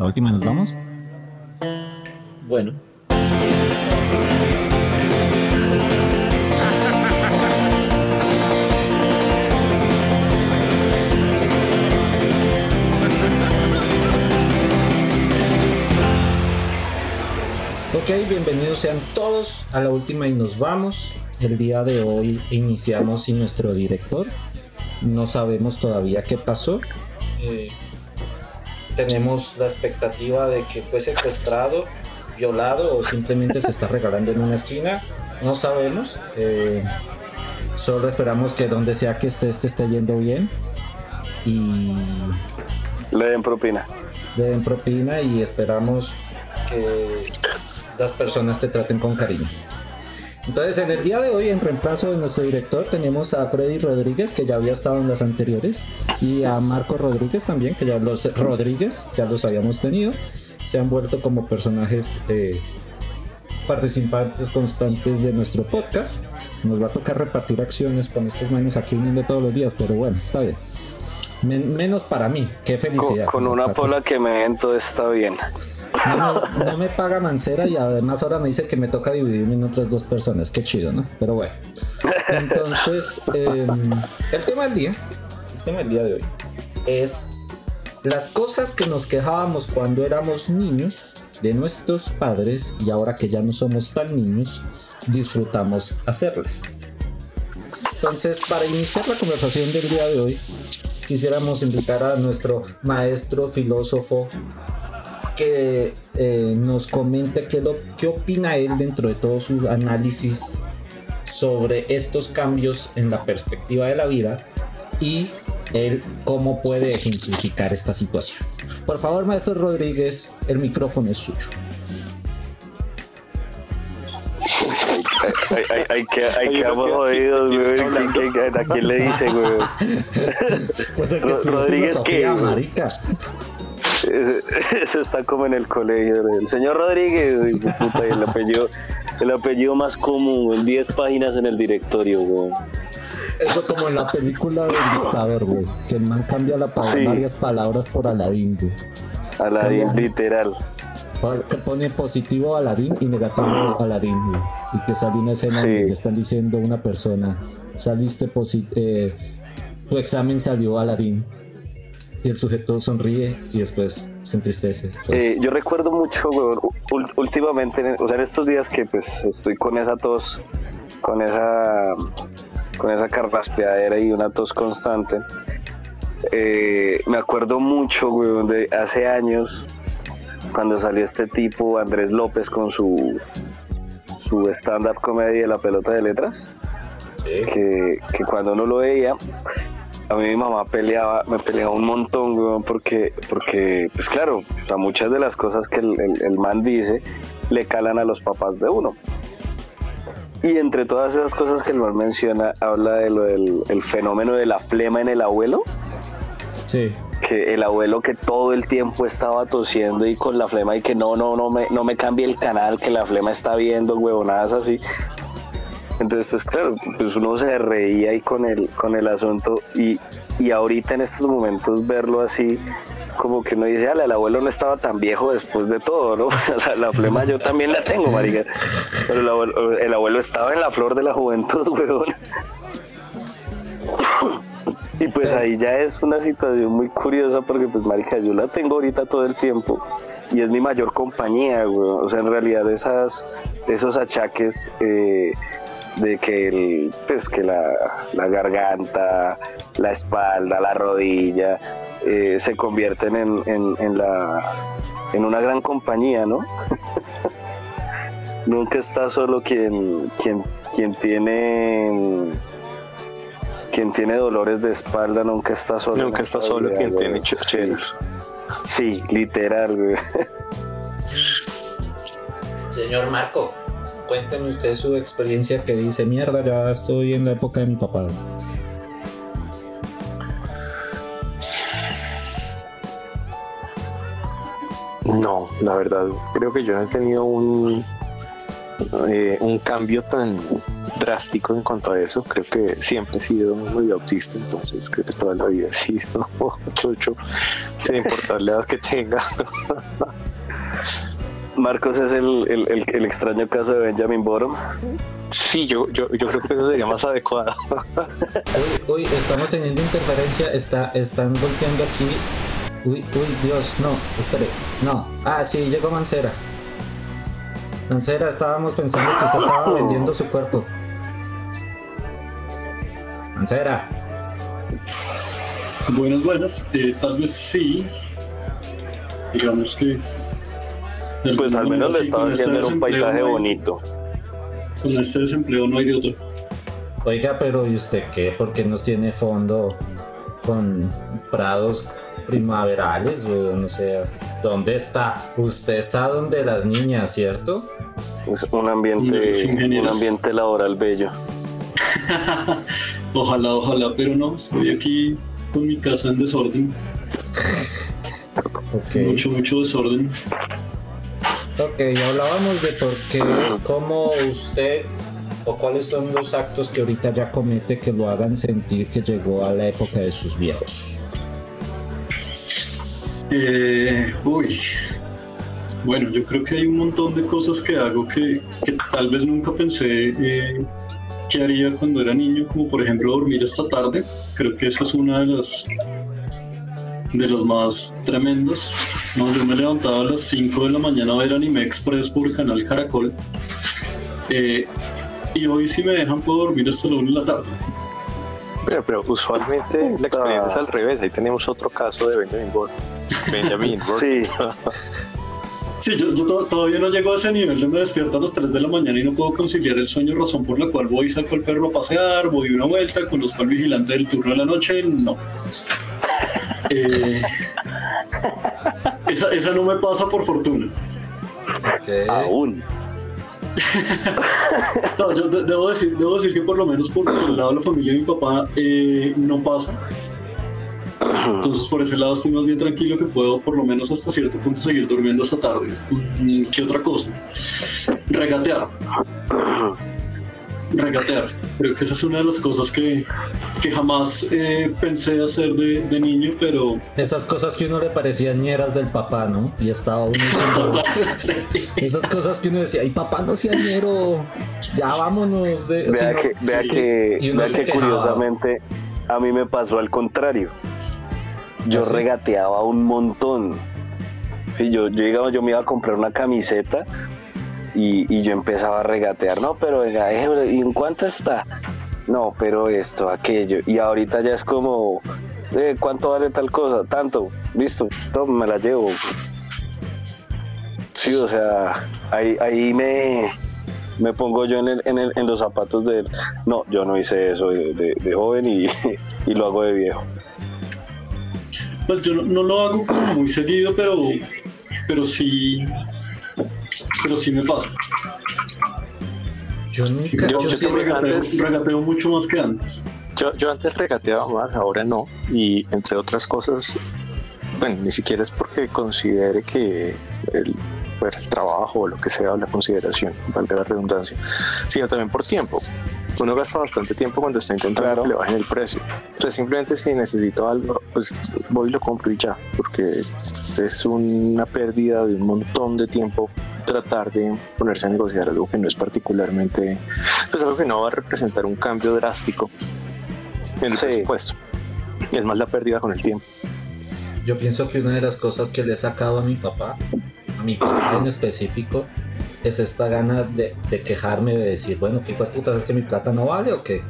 La última nos vamos. Bueno. Ok, bienvenidos sean todos a la última y nos vamos. El día de hoy iniciamos sin nuestro director. No sabemos todavía qué pasó. Eh, tenemos la expectativa de que fue secuestrado, violado o simplemente se está regalando en una esquina. No sabemos. Eh, solo esperamos que donde sea que esté, este esté yendo bien. Y le den propina. Le den propina y esperamos que las personas te traten con cariño. Entonces, en el día de hoy, en reemplazo de nuestro director, tenemos a Freddy Rodríguez, que ya había estado en las anteriores, y a Marco Rodríguez también, que ya los Rodríguez ya los habíamos tenido. Se han vuelto como personajes eh, participantes constantes de nuestro podcast. Nos va a tocar repartir acciones con estos manos aquí viniendo todos los días, pero bueno, está bien. Menos para mí, qué felicidad. Con, una pola que me todo está bien. No, me paga Mancera y además ahora me dice que me toca dividirme en otras dos personas. Qué chido, ¿no? Pero bueno. Entonces, em, el tema del día, el tema del día de hoy, es las cosas que nos quejábamos cuando éramos niños de nuestros padres y ahora que ya no somos tan niños, disfrutamos hacerlas. Entonces, para iniciar la conversación del día de hoy, quisiéramos invitar a nuestro maestro filósofo que eh, nos comente qué, lo, qué opina él dentro de todo su análisis sobre estos cambios en la perspectiva de la vida y él cómo puede ejemplificar esta situación. Por favor, maestro Rodríguez, el micrófono es suyo. Hay, que, hay que jodidos, güey. ¿A quién le dice, güey? Pues el que Rodríguez, que marica. Eso está como en el colegio del señor Rodríguez, el apellido, el apellido más común, en 10 páginas en el directorio, güey. Eso como en la película del dictador, güey. Que el man cambia la varias palabras por Aladín, güey. Aladín, literal. Que pone positivo Aladín y negativo Aladín, güey. Y que sale una escena donde le están diciendo a una persona, saliste positivo, eh, tu examen salió Aladín y el sujeto sonríe y después se entristece. Pues. Eh, yo recuerdo mucho, últimamente, o sea, en estos días que pues estoy con esa tos, con esa, con esa carraspeadera y una tos constante, eh, me acuerdo mucho, güey, de hace años, cuando salió este tipo, Andrés López, con su, su stand-up comedy de la pelota de letras. Que, que, cuando uno lo veía, a mí mi mamá peleaba, me peleaba un montón, porque, porque, pues claro, a muchas de las cosas que el, man dice le calan a los papás de uno. Y entre todas esas cosas que el man menciona, habla de lo del el fenómeno de la flema en el abuelo. Sí. Que el abuelo que todo el tiempo estaba tosiendo y con la flema y que no, no, no me, no me cambie el canal, que la flema está viendo, huevonadas así. Entonces, pues claro, pues uno se reía ahí con el, con el asunto y, y ahorita en estos momentos verlo así, como que uno dice, Ale, el abuelo no estaba tan viejo después de todo, ¿no? La, flema yo también la tengo, marica. Pero el abuelo, estaba en la flor de la juventud, weón. Y pues ahí ya es una situación muy curiosa porque pues marica, yo la tengo ahorita todo el tiempo y es mi mayor compañía, weón. O sea, en realidad esas, esos achaques eh, de que el, pues que la, garganta, la espalda, la rodilla eh, se convierten en, en, la, en una gran compañía, ¿no? Nunca está solo quien, quien, quien tiene quien tiene dolores de espalda, nunca está solo. Nunca está solo quien tiene chocheros. Sí, literal, Señor Marco, cuénteme usted su experiencia que dice, mierda, ya estoy en la época de mi papá. No, la verdad, creo que yo no he tenido un, eh, un cambio tan, drástico en cuanto a eso. Creo que siempre he sido muy autista, entonces creo que toda la vida he sido chocho, sin importar la edad que tenga. Marcos es el, el, el, el extraño caso de Benjamin Bottom. Sí, yo, yo, yo creo que eso sería más adecuado. Uy, uy, estamos teniendo interferencia. Está, están golpeando aquí. Uy, uy, Dios, no, espere. No. Ah, sí, llegó Mancera. Mancera, estábamos pensando que usted estaba vendiendo su cuerpo. Mancera. Buenas, buenas. Eh, tal vez sí. Digamos que. Pues al menos le estaba este haciendo en un paisaje no hay- bonito. Con este desempleo no hay de otro. Oiga, pero ¿y usted qué? ¿Por qué nos tiene fondo con prados primaverales? O no sé, ¿dónde está? Usted está donde las niñas, ¿cierto? Es un ambiente, un ambiente laboral bello. Ojalá, ojalá, pero no. Estoy aquí con mi casa en desorden. Mucho, mucho desorden. Ok, hablábamos de por qué, cómo usted o cuáles son los actos que ahorita ya comete que lo hagan sentir que llegó a la época de sus viejos. Eh, uy. Bueno, yo creo que hay un montón de cosas que hago que, que tal vez nunca pensé eh, que haría cuando era niño, como por ejemplo dormir esta tarde. Creo que esa es una de las de las más tremendas. No, yo me levantaba a las 5 de la mañana a ver Anime Express por Canal Caracol. Eh, y hoy si me dejan puedo dormir hasta la 1 de la tarde. Pero, pero usualmente la experiencia es al revés. Ahí tenemos otro caso de Benjamin Button. Benjamin. Sí, Sí, yo, yo to- todavía no llego a ese nivel de me despierto a las 3 de la mañana y no puedo conciliar el sueño, razón por la cual voy y saco al perro a pasear, voy una vuelta, conozco al vigilante del turno de la noche, no. Eh, esa, esa no me pasa por fortuna. aún. No, yo de- debo, decir, debo decir que por lo menos por el lado de la familia de mi papá eh, no pasa. Entonces por ese lado estoy más bien tranquilo que puedo por lo menos hasta cierto punto seguir durmiendo hasta tarde. Mm, ¿Qué otra cosa? Regatear. Regatear. Creo que esa es una de las cosas que, que jamás eh, pensé hacer de, de niño, pero Esas cosas que uno le parecían ñeras del papá, ¿no? Y estaba uno diciendo, sí. esas cosas que uno decía, ay papá no sea ñero, ya vámonos de... Vea que, vea sí. que, Y uno vea que curiosamente a mí me pasó al contrario. Yo ¿Ah, sí? regateaba un montón. Sí, yo, yo, digamos, yo me iba a comprar una camiseta y, y yo empezaba a regatear. No, pero venga, ¿y en cuánto está? No, pero esto, aquello. Y ahorita ya es como, eh, ¿cuánto vale tal cosa? Tanto, listo, toma, me la llevo. Sí, o sea, ahí, ahí me, me pongo yo en, el- en, el- en los zapatos de él. No, yo no hice eso de, de- de joven y, y lo hago de viejo. Pues yo no, no lo hago como muy seguido, pero, pero sí, pero sí me pasa. Yo nunca, Yo- yo, yo sí también regalé- Regateo, antes- regateo mucho más que antes. Yo, yo antes regateaba más, ahora no. Y entre otras cosas, bueno, ni siquiera es porque considere que el, pues, el trabajo o lo que sea, la consideración, valga la redundancia, sino también por tiempo. Uno gasta bastante tiempo cuando está intentando Claro. que le bajen el precio. O sea, simplemente si necesito algo, pues voy y lo compro y ya, porque es una pérdida de un montón de tiempo tratar de ponerse a negociar algo que no es particularmente, pues algo que no va a representar un cambio drástico en el Sí. presupuesto. Es más la pérdida con el tiempo. Yo pienso que una de las cosas que le he sacado a mi papá, mi papá en específico, es esta gana de, de quejarme, de decir, bueno, ¿qué putas es que mi plata no vale o qué?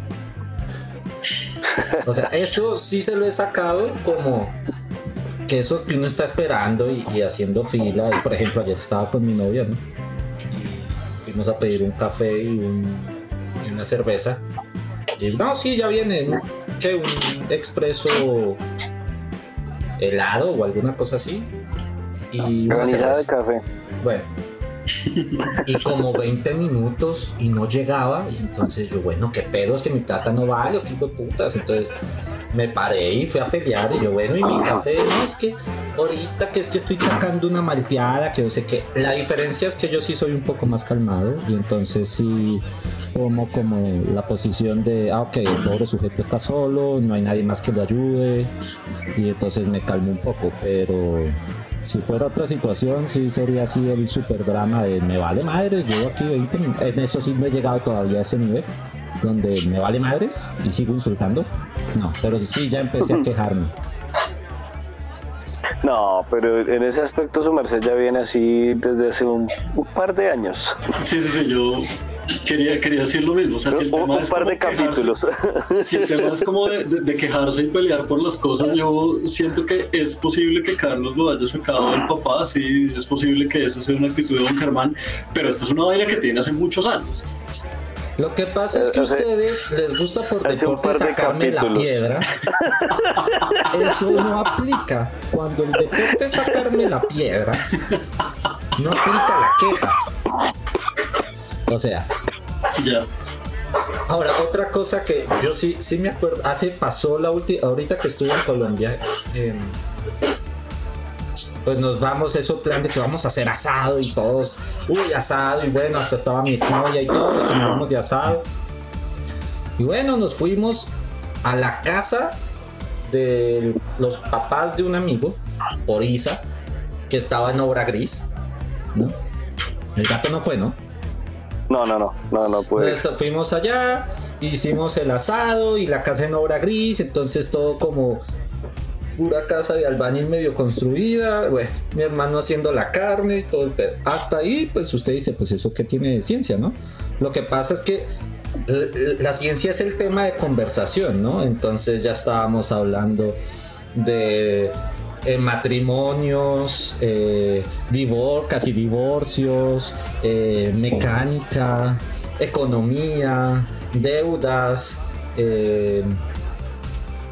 O sea, eso sí se lo he sacado como que eso que uno está esperando y, haciendo fila. Y por ejemplo, ayer estaba con mi novia, ¿no? Y fuimos a pedir un café y, un- una cerveza. Y no, sí, ya viene. ¿qué? Un expreso helado o alguna cosa así. Y una Granizada de café. Bueno. Y como 20 minutos y no llegaba. Y entonces yo, bueno, ¿qué pedo? Es que mi plata no vale o qué hijo de putas. Entonces me paré y fui a pelear. Y yo, bueno, y mi café, no, es que ahorita que es que estoy sacando una malteada, que no sé qué. La diferencia es que yo sí soy un poco más calmado y entonces sí tomo como la posición de, ah, ok, el pobre sujeto está solo, no hay nadie más que lo ayude y entonces me calmo un poco, pero si fuera otra situación, sí sería así el super drama de me vale madre, yo aquí 20 En eso sí no he llegado todavía a ese nivel, donde me vale madres y sigo insultando. No, pero sí ya empecé a quejarme. No, pero en ese aspecto su merced ya viene así desde hace un, un par de años. Sí, sí, sí, yo quería, quería decir lo mismo. O sea, si el tema un es par de capítulos. si el tema es como de, de- de quejarse y pelear por las cosas, yo siento que es posible que Carlos lo haya sacado del papá, sí, es posible que esa sea una actitud de Don Germán, pero esta es una vaina que tiene hace muchos años. Lo que pasa es que a Hace- ustedes les gusta por deporte de sacarme la piedra. Eso no aplica. Cuando el deporte es sacarme la piedra, no aplica la queja. O sea, Ya. Ahora, otra cosa que yo sí, sí me acuerdo, hace pasó la última, ahorita que estuve en Colombia, eh, pues nos vamos, eso plan de que vamos a hacer asado y todos, uy, asado, y bueno, hasta estaba mi exnovia y todo, que nos vamos de asado. Y bueno, nos fuimos a la casa de los papás de un amigo, Oriza, que estaba en obra gris, ¿no? El gato no fue, ¿no? No, no, no, no, no puede. Entonces, fuimos allá, hicimos el asado y la casa en obra gris, entonces todo como pura casa de albañil medio construida, bueno, mi hermano haciendo la carne y todo el pedo. Hasta ahí, pues usted dice, pues eso que tiene de ciencia, ¿no? Lo que pasa es que la ciencia es el tema de conversación, ¿no? Entonces ya estábamos hablando de eh, matrimonios, eh, divor casi divorcios, eh, mecánica, economía, deudas, eh,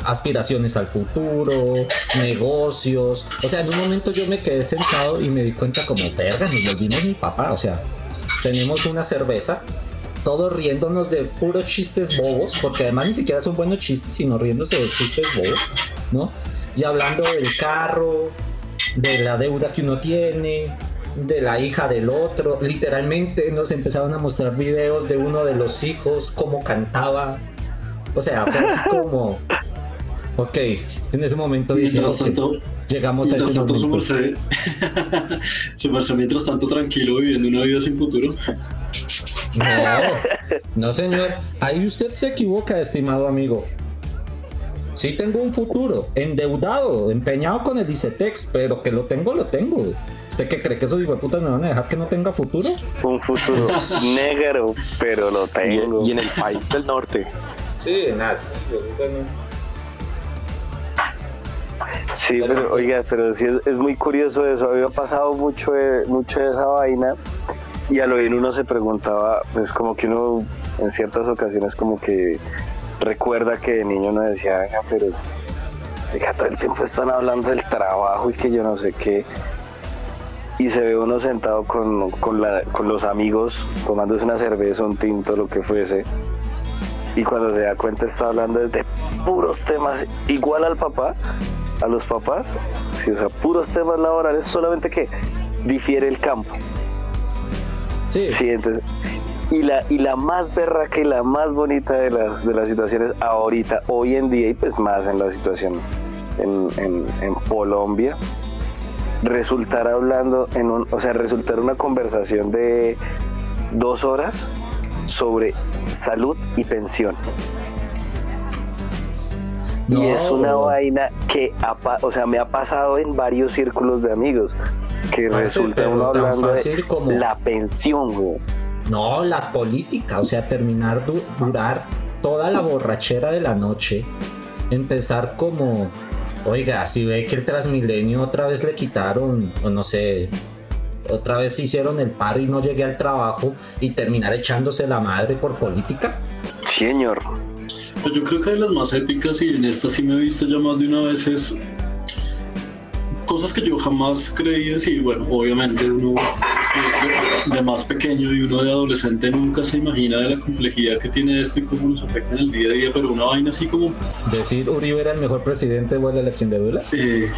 aspiraciones al futuro, negocios. O sea, en un momento yo me quedé sentado y me di cuenta como, verga, nos volvimos mi papá. O sea, tenemos una cerveza, todos riéndonos de puros chistes bobos, porque además ni siquiera son buenos chistes, sino riéndose de chistes bobos, ¿no? Y hablando del carro, de la deuda que uno tiene, de la hija del otro. Literalmente nos empezaron a mostrar videos de uno de los hijos, cómo cantaba. O sea, fue así como... Ok, en ese momento dije, Mientras ok, tanto, llegamos a mientras ese tanto su momento. merced, su merced mientras tanto tranquilo viviendo una vida sin futuro. No, no señor. Ahí usted se equivoca, estimado amigo. Sí tengo un futuro, endeudado, empeñado con el ICETEX, pero que lo tengo, lo tengo. ¿Usted qué cree que esos putas me van a dejar que no tenga futuro? Un futuro negro, pero lo tengo. y en el país del norte. Sí, nada. Sí, pero oiga, pero sí es, es muy curioso eso. Había pasado mucho de, mucho de esa vaina y al oír uno se preguntaba, es como que uno en ciertas ocasiones como que recuerda que de niño uno decía, venga, pero todo el tiempo están hablando del trabajo y que yo no sé qué. Y se ve uno sentado con, con, la- con los amigos tomándose una cerveza, un tinto, lo que fuese. Y cuando se da cuenta está hablando de puros temas igual al papá, a los papás, sí, o sea, puros temas laborales, solamente que difiere el campo. Sí, Sí, entonces, y la, y la más berraca y la más bonita de las, de las situaciones ahorita, hoy en día, y pues más en la situación en, en, en Colombia, resultar hablando, en un, o sea, resultar una conversación de dos horas sobre salud y pensión. No. Y es una vaina que, ha o sea, me ha pasado en varios círculos de amigos, que resulta uno tan hablando fácil de como- la pensión, güey. No, la política, o sea, terminar, du- durar toda la borrachera de la noche, empezar como, oiga, si ve que el Transmilenio otra vez le quitaron, o no sé, otra vez hicieron el paro y no llegué al trabajo y terminar echándose la madre por política. Señor, Pues yo creo que de las más épicas, y en esta sí me he visto ya más de una vez, es cosas que yo jamás creí decir. Bueno, obviamente uno de, más pequeño y uno de adolescente nunca se imagina de la complejidad que tiene esto y cómo nos afecta en el día a día, pero una vaina así como... Decir Uribe era el mejor presidente de la elección de Dula. Eh,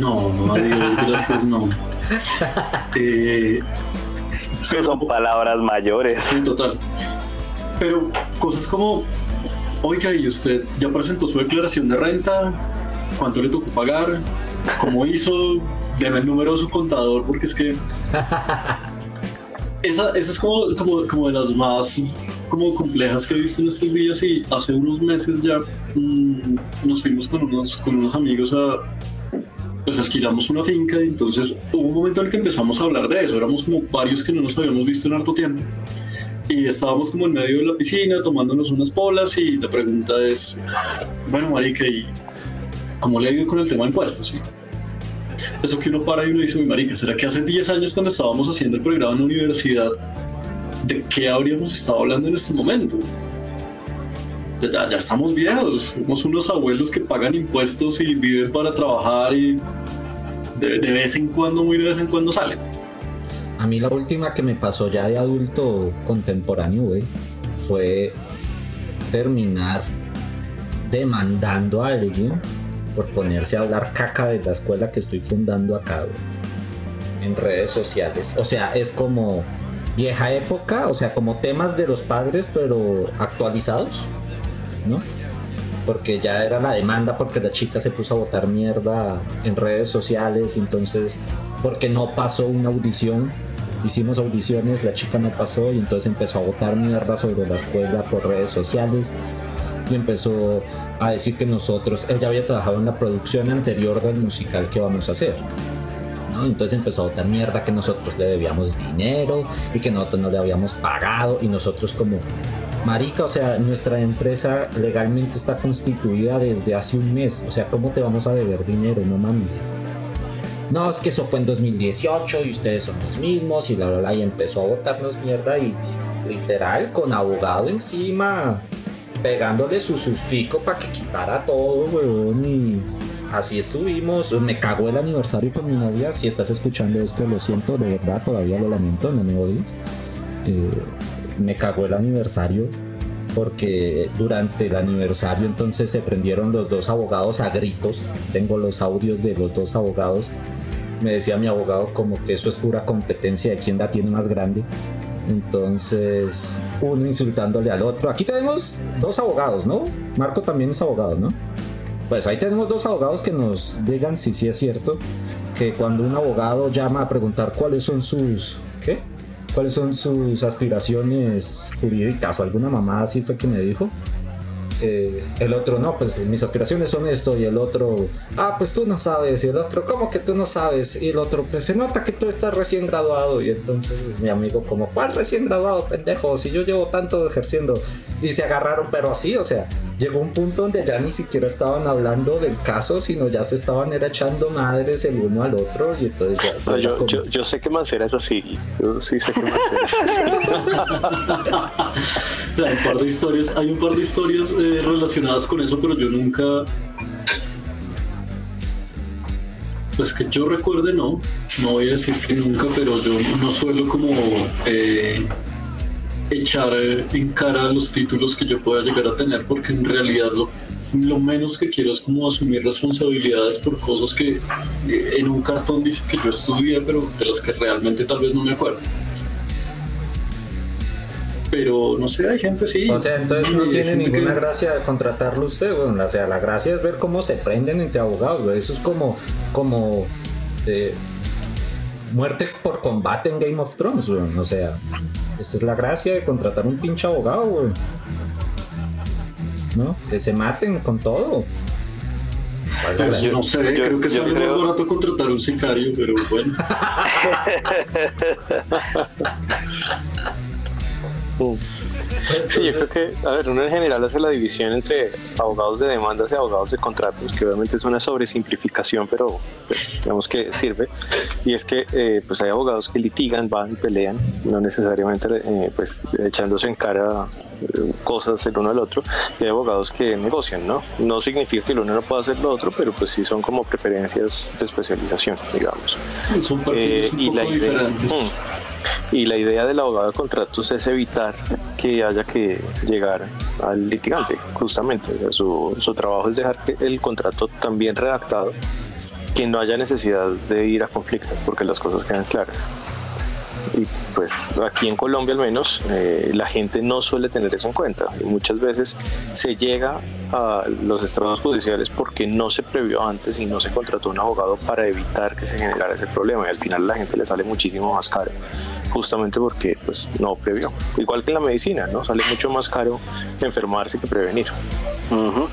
no, adiós, gracias, no. Eh, Son palabras mayores. Sí, total. Pero cosas como, oiga, ¿y usted ya presentó su declaración de renta? ¿Cuánto le tocó pagar? ¿Cómo hizo? Deme el número de su contador porque es que... Esa, esa es como, como, como, de las más como complejas que he visto en estos días y hace unos meses ya mmm, nos fuimos con unos, con unos amigos a, pues alquilamos una finca y entonces hubo un momento en el que empezamos a hablar de eso, éramos como varios que no nos habíamos visto en harto tiempo y estábamos como en medio de la piscina tomándonos unas polas y la pregunta es, bueno, marica, ¿y cómo le ha ido con el tema de impuestos? Eso que uno para y uno dice, mi marica, ¿será que hace 10 años cuando estábamos haciendo el programa en la universidad, de qué habríamos estado hablando en este momento? Ya, estamos viejos, somos unos abuelos que pagan impuestos y viven para trabajar y de, vez en cuando, muy de vez en cuando salen. A mí la última que me pasó ya de adulto contemporáneo, fue terminar demandando a alguien por ponerse a hablar caca de la escuela que estoy fundando acá, güey, en redes sociales. O sea, es como vieja época, o sea, como temas de los padres, pero actualizados. ¿no? Porque ya era la demanda porque la chica se puso a botar mierda en redes sociales, entonces porque no pasó una audición, hicimos audiciones, la chica no pasó y entonces empezó a botar mierda sobre la escuela por redes sociales empezó a decir que nosotros, ella había trabajado en la producción anterior del musical que vamos a hacer. ¿no? Entonces empezó a botar mierda que nosotros le debíamos dinero y que nosotros no le habíamos pagado y nosotros como Marica, o sea, nuestra empresa legalmente está constituida desde hace un mes. O sea, ¿cómo te vamos a deber dinero? No mames. No, es que eso fue en 2018 y ustedes son los mismos y la, la, la. Y empezó a botarnos mierda y literal con abogado encima, pegándole su sustico para que quitara todo, weón. Y así estuvimos. Me cagó el aniversario con mi novia. Si estás escuchando esto, lo siento, de verdad, todavía lo lamento, no me odies. Eh, me cagó el aniversario porque durante el aniversario entonces se prendieron los dos abogados a gritos. Tengo los audios de los dos abogados. Me decía mi abogado como que eso es pura competencia de quién la tiene más grande. Entonces, uno insultándole al otro. Aquí tenemos dos abogados, ¿no? Marco también es abogado, ¿no? Pues ahí tenemos dos abogados que nos digan si sí es cierto que cuando un abogado llama a preguntar cuáles son sus... ¿Qué? cuáles son sus aspiraciones jurídicas o alguna mamá así fue que me dijo. Eh, el otro, no, pues mis aspiraciones son esto y el otro, ah, pues tú no sabes y el otro, ¿cómo que tú no sabes? Y el otro, pues se nota que tú estás recién graduado y entonces mi amigo como, ¿cuál recién graduado, pendejo? Si yo llevo tanto ejerciendo y se agarraron, pero así, o sea, llegó un punto donde ya ni siquiera estaban hablando del caso, sino ya se estaban era echando madres el uno al otro y entonces ya... No, yo, como... yo, yo, sé que Mancera es así, yo sí sé que Mancera es así. hay un par de historias, hay un par de historias eh, relacionadas con eso, pero yo nunca... Pues que yo recuerde, no, no voy a decir que nunca, pero yo no suelo como... Eh, echar en cara los títulos que yo pueda llegar a tener, porque en realidad lo, lo menos que quiero es como asumir responsabilidades por cosas que eh, en un cartón dice que yo estudié, pero de las que realmente tal vez no me acuerdo. Pero no sé, hay gente sí. O sea, entonces no tiene ninguna que... gracia contratarlo usted, bueno, o sea, la gracia es ver cómo se prenden entre abogados, güey. Eso es como, como eh, muerte por combate en Game of Thrones, güey. O sea, esa es la gracia de contratar un pinche abogado, güey. ¿No? Que se maten con todo. Pues yo no sé, yo, creo que sale creo... más barato contratar un sicario, pero bueno. Sí, yo creo que, a ver, uno en general hace la división entre abogados de demandas y abogados de contratos, que obviamente es una sobresimplificación, pero pues, digamos que sirve. Y es que eh, pues hay abogados que litigan, van, pelean, no necesariamente eh, pues echándose en cara eh, cosas el uno al otro. Y hay abogados que negocian, ¿no? No significa que el uno no pueda hacer lo otro, pero pues sí son como preferencias de especialización, digamos. Son perfiles un y poco la idea, diferentes. Mm. Y la idea del abogado de contratos es evitar que haya que llegar al litigante, justamente. O sea, su, su trabajo es dejar el contrato también redactado, que no haya necesidad de ir a conflicto, porque las cosas quedan claras. Y pues aquí en Colombia al menos eh, la gente no suele tener eso en cuenta y muchas veces se llega a los estrados judiciales porque no se previó antes y no se contrató un abogado para evitar que se generara ese problema y al final a la gente le sale muchísimo más caro justamente porque pues no previó igual que en la medicina no sale mucho más caro enfermarse que prevenir Ujú.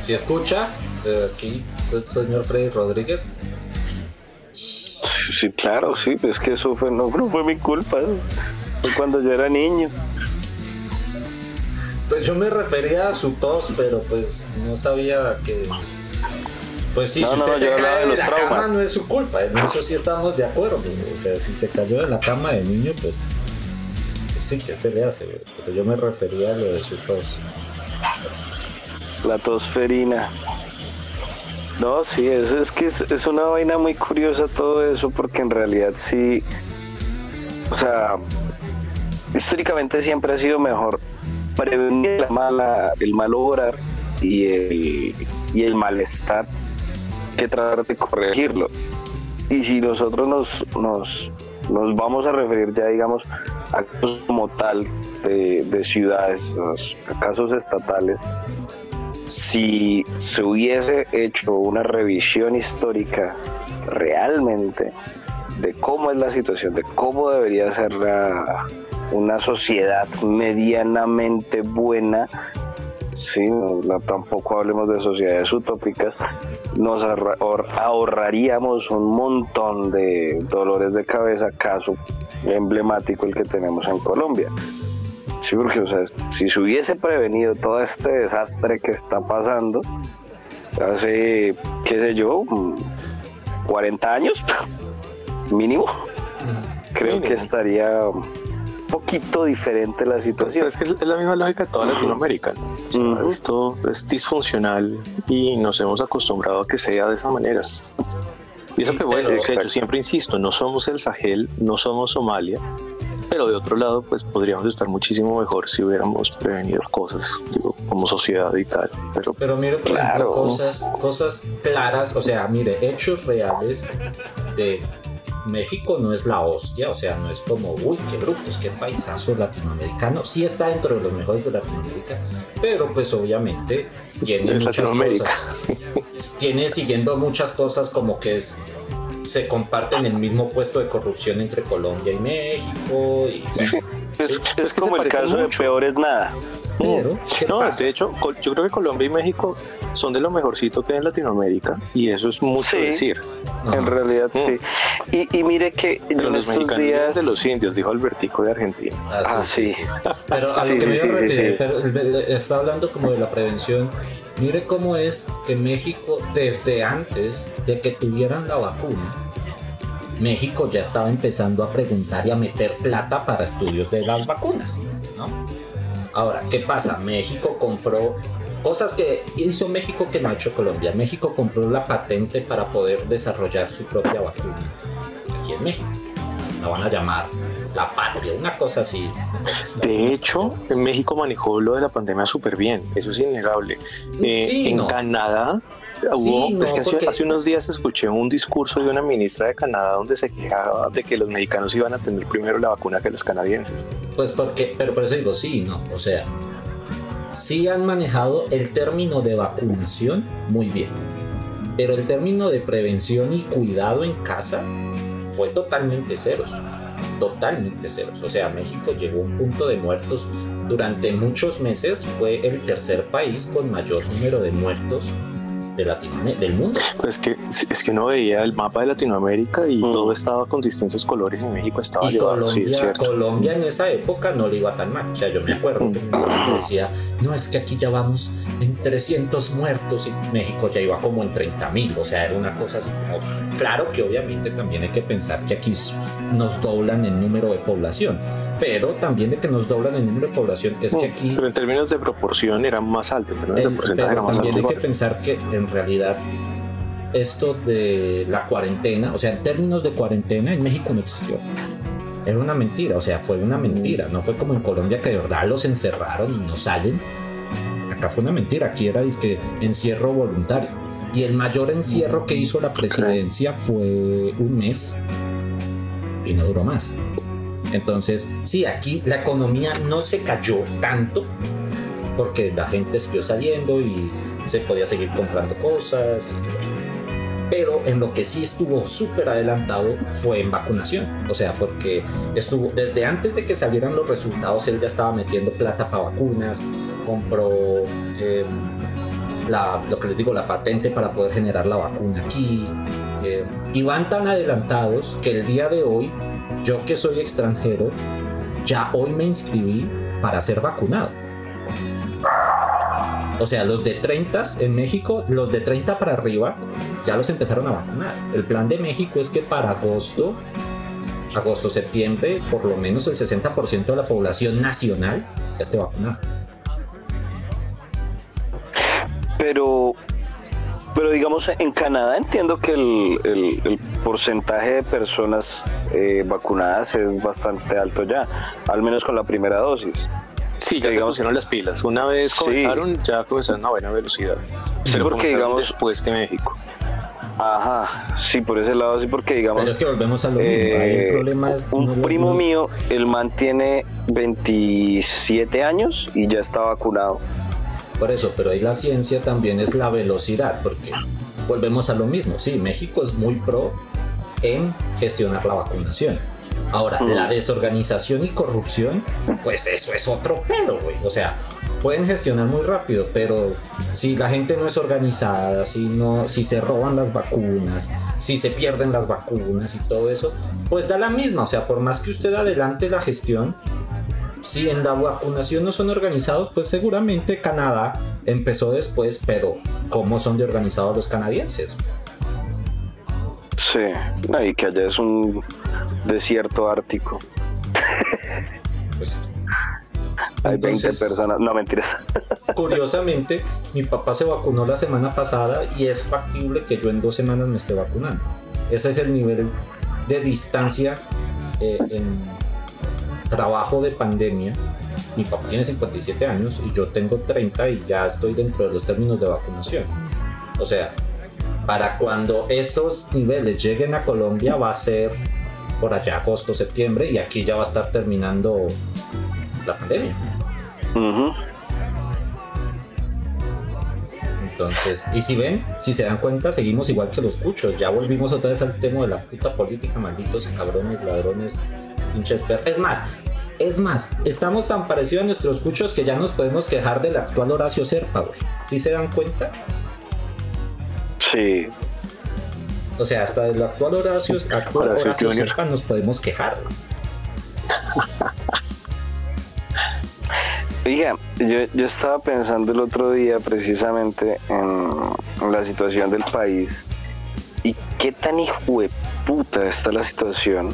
Si escucha, eh, aquí, se- señor Freddy Rodríguez, Sí, claro, sí, es que eso fue, no, no fue mi culpa. Fue cuando yo era niño. Pues yo me refería a su tos, pero pues no sabía que. Pues sí, No, si no, usted yo se cae de de los la cama traumas. no es su culpa, en eso sí estamos de acuerdo. O sea, si se cayó de la cama de niño, pues, pues sí, que se le hace? Pero yo me refería a lo de su tos. La tosferina. No, sí, eso es que es, es una vaina muy curiosa todo eso, porque en realidad sí. O sea, históricamente siempre ha sido mejor prevenir la mala, el mal obrar y el, y el malestar que tratar de corregirlo. Y si nosotros nos, nos, nos vamos a referir ya, digamos, a casos como tal de, de ciudades, a casos estatales, si se hubiese hecho una revisión histórica realmente de cómo es la situación, de cómo debería ser la- una sociedad medianamente buena, sí, no, no, tampoco hablemos de sociedades utópicas, nos ahorra- ahor- ahorraríamos un montón de dolores de cabeza, caso emblemático el que tenemos en Colombia. Sí, porque o sea, si se hubiese prevenido todo este desastre que está pasando hace, qué sé yo, mm, 40 años mínimo, creo Mínimo. que estaría poquito diferente la Pero situación. es que es la misma lógica de toda Latinoamérica. ¿no? O sea, Ujú. Esto es disfuncional y nos hemos acostumbrado a que sea de esa manera. Y eso Sí, que bueno, pero- que yo siempre insisto, no somos el Sahel, no somos Somalia, pero de otro lado, pues podríamos estar muchísimo mejor si hubiéramos prevenido cosas digo, como sociedad y tal. Pero Pero mire, por Claro. ejemplo, cosas, cosas claras, o sea, mire, hechos reales de México no es la hostia, o sea, no es como, uy, qué brutos, qué paisazo latinoamericano. Sí está dentro de los mejores de Latinoamérica, pero pues obviamente tiene muchas Latinoamérica. cosas. Tiene siguiendo muchas cosas como que es se comparten el mismo puesto de corrupción entre Colombia y México y Sí, es, Sí. es como el caso de peor es nada. Pero ¿qué no, pasa? de hecho, yo creo que Colombia y México son de lo mejorcito que hay en Latinoamérica y eso es mucho Sí. decir. Ajá. En realidad Mm. sí. Y, y mire que Pero en los estos días... de los indios, dijo Albertico de Argentina. Ah, Ah, sí, sí. sí, sí. Pero a Sí, lo que sí, me iba sí, a sí, referir, sí. pero está hablando como de la prevención. Mire cómo es que México, desde antes de que tuvieran la vacuna, México ya estaba empezando a preguntar y a meter plata para estudios de las vacunas, ¿no? Ahora, ¿qué pasa? México compró cosas que hizo México que no ha hecho Colombia. México compró la patente para poder desarrollar su propia vacuna aquí en México. La van a llamar la patria, una cosa así. De hecho, en México manejó lo de la pandemia súper bien, eso es innegable. Eh, Sí, en no. Canadá, Sí, hubo, no, es que hace, porque- hace unos días escuché un discurso de una ministra de Canadá donde se quejaba de que los mexicanos iban a tener primero la vacuna que los canadienses. Pues porque, pero por eso digo sí, no. O sea, sí han manejado el término de vacunación muy bien. Pero el término de prevención y cuidado en casa fue totalmente ceros. Totalmente ceros. O sea, México llegó a un punto de muertos. Durante muchos meses fue el tercer país con mayor número de muertos de Latinoamérica, del mundo. Pues que es que uno veía el mapa de Latinoamérica y todo estaba con distintos colores y México estaba Y llevado, sí, es Colombia. Colombia en esa época no le iba tan mal. O sea, yo me acuerdo que mi mamá me decía, no, es que aquí ya vamos en 300 muertos y México ya iba como en 30 mil. O sea, era una cosa así como... Claro que obviamente también hay que pensar que aquí nos doblan el número de población. Pero también de que nos doblan el número de población es que aquí... Pero en términos de proporción era más alto, en términos de El- porcentaje pero era más también alto. hay que pensar que en realidad esto de la cuarentena, o sea, en términos de cuarentena en México no existió. Era una mentira, o sea, fue una mentira. No fue como en Colombia que de verdad los encerraron y no salen. Acá fue una mentira, aquí era que encierro voluntario. Y el mayor encierro que hizo la presidencia fue un mes y no duró más. Entonces, sí, aquí la economía no se cayó tanto porque la gente siguió saliendo y se podía seguir comprando cosas. y. Pero en lo que sí estuvo súper adelantado fue en vacunación. O sea, porque estuvo desde antes de que salieran los resultados, él ya estaba metiendo plata para vacunas, compró eh, la, lo que les digo, la patente para poder generar la vacuna aquí. eh, y van tan adelantados que el día de hoy, yo que soy extranjero, ya hoy me inscribí para ser vacunado. O sea, los de 30 en México, los de 30 para arriba, ya los empezaron a vacunar. El plan de México es que para agosto, agosto, septiembre, por lo menos el 60% de la población nacional ya esté vacunada. Pero, pero digamos, en Canadá entiendo que el, el- el porcentaje de personas eh, vacunadas es bastante alto ya, al menos con la primera dosis. Sí, ya digamos- se pusieron las pilas. Una vez Sí. comenzaron, ya comenzaron a buena velocidad. Pero porque, digamos- después que México. Ajá, sí, por ese lado sí, porque digamos... Pero es que volvemos a lo mismo. Eh, el problema es. un no primo mío, el man tiene 27 años y ya está vacunado. Por eso, pero ahí la ciencia también es la velocidad, porque volvemos a lo mismo. Sí, México es muy pro en gestionar la vacunación. Ahora, Mm. la desorganización y corrupción, pues eso es otro pedo, güey. O sea, pueden gestionar muy rápido, pero si la gente no es organizada, si no, si se roban las vacunas, si se pierden las vacunas y todo eso, pues da la misma. O sea, por más que usted adelante la gestión, si en la vacunación no son organizados, pues seguramente Canadá empezó después, pero ¿cómo son de organizados los canadienses? Sí, y que allá es un desierto ártico. Pues, Hay 20 Entonces- personas, no mentiras. curiosamente, mi papá se vacunó la semana pasada y es factible que yo en dos semanas me esté vacunando. Ese es el nivel de distancia eh, en trabajo de pandemia. Mi papá tiene 57 años y yo tengo 30 y ya estoy dentro de los términos de vacunación. O sea, para cuando esos niveles lleguen a Colombia va a ser por allá agosto, septiembre y aquí ya va a estar terminando la pandemia. Entonces, y si ven, si se dan cuenta, seguimos igual que los cuchos. Ya volvimos otra vez al tema de la puta política, malditos cabrones, ladrones, pinches perros. Es más, es más, estamos tan parecidos a nuestros cuchos que ya nos podemos quejar del actual Horacio Serpa, güey. ¿Sí se dan cuenta? Sí, O sea, hasta del actual Horacio, actual Horacio Horacio. Serpa nos podemos quejar. Oiga, yo, yo estaba pensando el otro día precisamente en, en la situación del país y qué tan hijo de puta está la situación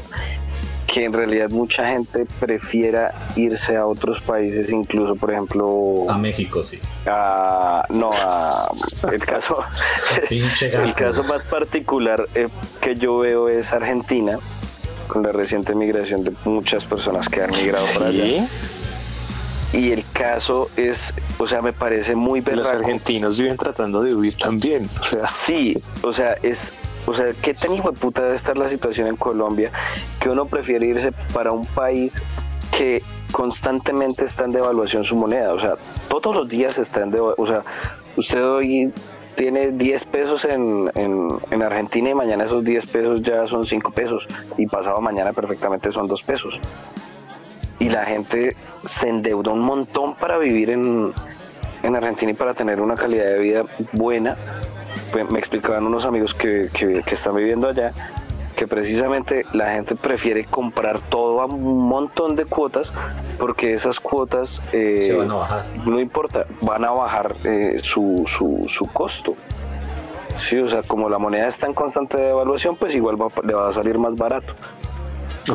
que en realidad mucha gente prefiera irse a otros países, incluso por ejemplo A México, sí. a no a el caso el caso más particular eh, que yo veo es Argentina con la reciente migración de muchas personas que han migrado para allá y el caso es, o sea, me parece muy Los berraco. argentinos viven tratando de huir también. O sea, Sí, o sea, es, o sea, qué tan hijo de puta debe estar la situación en Colombia que uno prefiere irse para un país que constantemente está en devaluación su moneda, o sea, todos los días está en devaluación, o sea, usted hoy tiene 10 pesos en, en, en Argentina y mañana esos 10 pesos ya son 5 pesos y pasado mañana perfectamente son 2 pesos. Y la gente se endeuda un montón para vivir en, en Argentina y para tener una calidad de vida buena me explicaban unos amigos que, que, que están viviendo allá que precisamente la gente prefiere comprar todo a un montón de cuotas porque esas cuotas eh, Se van a bajar. no importa, van a bajar eh, su, su, su costo. Sí, o sea, como la moneda está en constante devaluación, pues igual va- le va a salir más barato.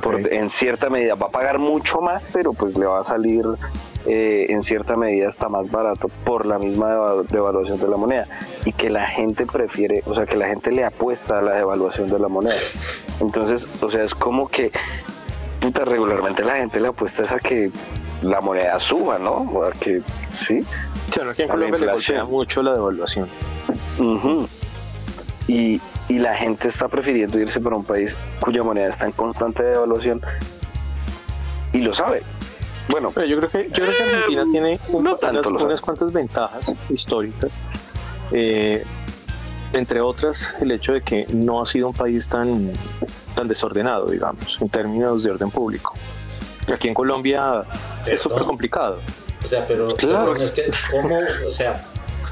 Por- en cierta medida va a pagar mucho más, pero pues le va a salir eh, en cierta medida hasta más barato por la misma deva- devaluación de la moneda. Y que la gente prefiere, o sea, que la gente le apuesta a la devaluación de la moneda. Entonces, o sea, es como que, puta, regularmente la gente le apuesta es a que la moneda suba, ¿no? O a que, sí. Bueno, aquí en Colombia le golpea mucho la devaluación. Ujú. y, y la gente está prefiriendo irse para un país cuya moneda está en constante devaluación y lo sabe. Bueno, Pero yo creo que, yo creo que Argentina tiene un- no tanto, unas, cuantas ventajas históricas. Eh, entre otras, el hecho de que no ha sido un país tan, tan desordenado, digamos, en términos de orden público. Aquí en Colombia es súper complicado. O sea, pero, Claro. pero es que, ¿cómo? O sea,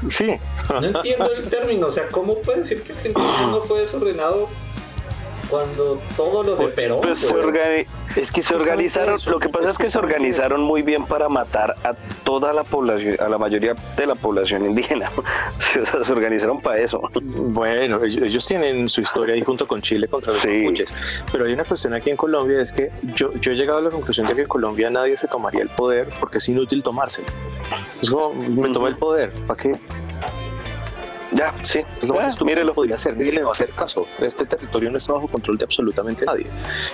Sí, no entiendo el término. O sea, ¿cómo puede decir que Argentina no fue desordenado cuando todo lo de Perón? pues se, es que se organizaron, eso, lo que pasa es que se organizaron muy bien para matar a toda la población, a la mayoría de la población indígena. O sea, se organizaron para eso. Bueno, ellos, tienen su historia ahí junto con Chile contra los Sí. mapuches. Pero hay una cuestión aquí en Colombia, es que yo, yo he llegado a la conclusión de que en Colombia nadie se tomaría el poder porque es inútil tomárselo. Es como, me tomé el poder, ¿para qué? Ya, sí. Es como si esto mírelo. lo podría hacer, nadie le va a hacer caso. Este territorio no está bajo control de absolutamente nadie.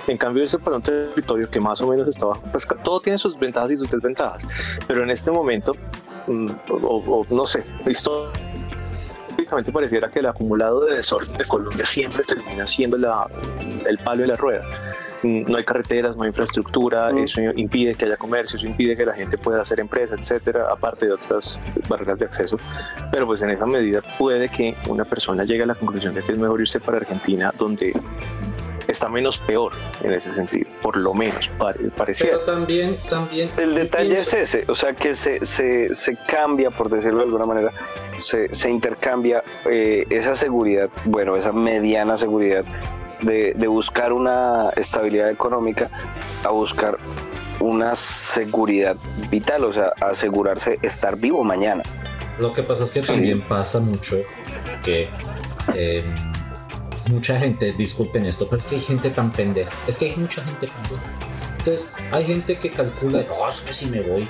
En cambio, ese para un territorio que más o menos está bajo, pues todo tiene sus ventajas y sus desventajas. Pero en este momento, mm, o, o no sé, históricamente pareciera que el acumulado de desorden de Colombia siempre termina siendo la, el palo de la rueda. Mm, No hay carreteras, no hay infraestructura, Mm. eso impide que haya comercio, eso impide que la gente pueda hacer empresa, etcétera, aparte de otras barreras de acceso. Pero pues en esa medida puede que una persona llegue a la conclusión de que es mejor irse para Argentina, donde está menos peor en ese sentido, por lo menos pare- pareciera. Pero también, también. El detalle pienso- es ese, o sea que se, se, se cambia, por decirlo de alguna manera, se, se intercambia eh, esa seguridad, bueno, esa mediana seguridad de, de buscar una estabilidad económica a buscar una seguridad vital, o sea, asegurarse estar vivo mañana. Lo que pasa es que también pasa mucho que eh, mucha gente, disculpen esto, pero es que hay gente tan pendeja. Es que hay mucha gente pendeja. Entonces, hay gente que calcula, no, es que si me voy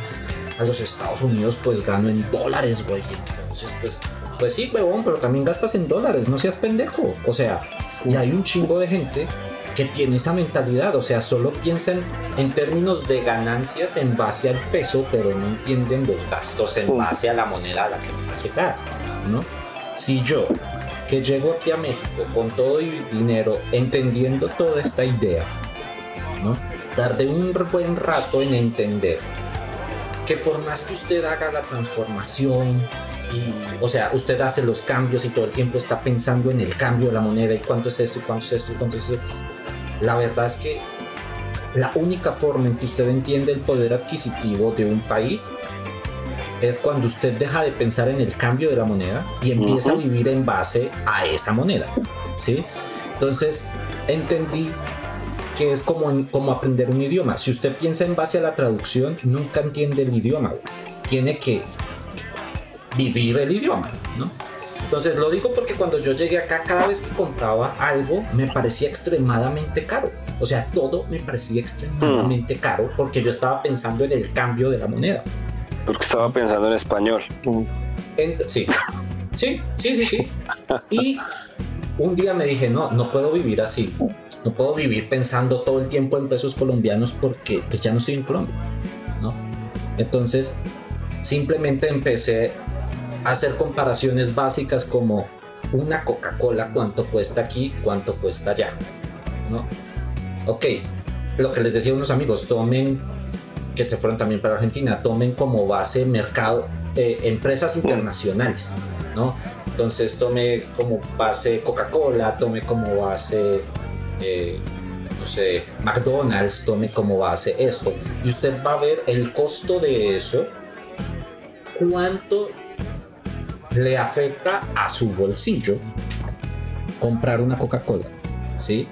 a los Estados Unidos, pues gano en dólares, güey. Entonces, pues, pues sí, huevón, pero también gastas en dólares, no seas pendejo. O sea, y hay un chingo de gente que tiene esa mentalidad, o sea, solo piensan en términos de ganancias en base al peso, pero no entienden los gastos en base a la moneda a la que va a llegar, ¿no? Si yo, que llego aquí a México con todo el dinero, entendiendo toda esta idea, ¿no? Tardé un buen rato en entender que por más que usted haga la transformación y, o sea, usted hace los cambios y todo el tiempo está pensando en el cambio de la moneda y cuánto es esto y cuánto es esto y cuánto es esto, la verdad es que la única forma en que usted entiende el poder adquisitivo de un país es cuando usted deja de pensar en el cambio de la moneda y empieza a vivir en base a esa moneda, ¿sí? Entonces, entendí que es como, como aprender un idioma. Si usted piensa en base a la traducción, nunca entiende el idioma. Tiene que vivir el idioma, ¿no? Entonces lo digo porque cuando yo llegué acá, cada vez que compraba algo, me parecía extremadamente caro. O sea, todo me parecía extremadamente caro porque yo estaba pensando en el cambio de la moneda. Porque estaba pensando en español. Sí. sí, sí, sí, sí. Y un día me dije, no, no puedo vivir así. No puedo vivir pensando todo el tiempo en pesos colombianos porque pues ya no estoy en Colombia, ¿no? Entonces, simplemente empecé a hacer comparaciones básicas como una Coca-Cola, cuánto cuesta aquí, cuánto cuesta allá, ¿no? Ok, lo que les decía a unos amigos, tomen, que se fueron también para Argentina, tomen como base mercado, eh, empresas internacionales, ¿no? Entonces tome como base Coca-Cola, tome como base, eh, no sé, McDonald's, tome como base esto. Y usted va a ver el costo de eso, cuánto le afecta a su bolsillo comprar una Coca-Cola, ¿sí?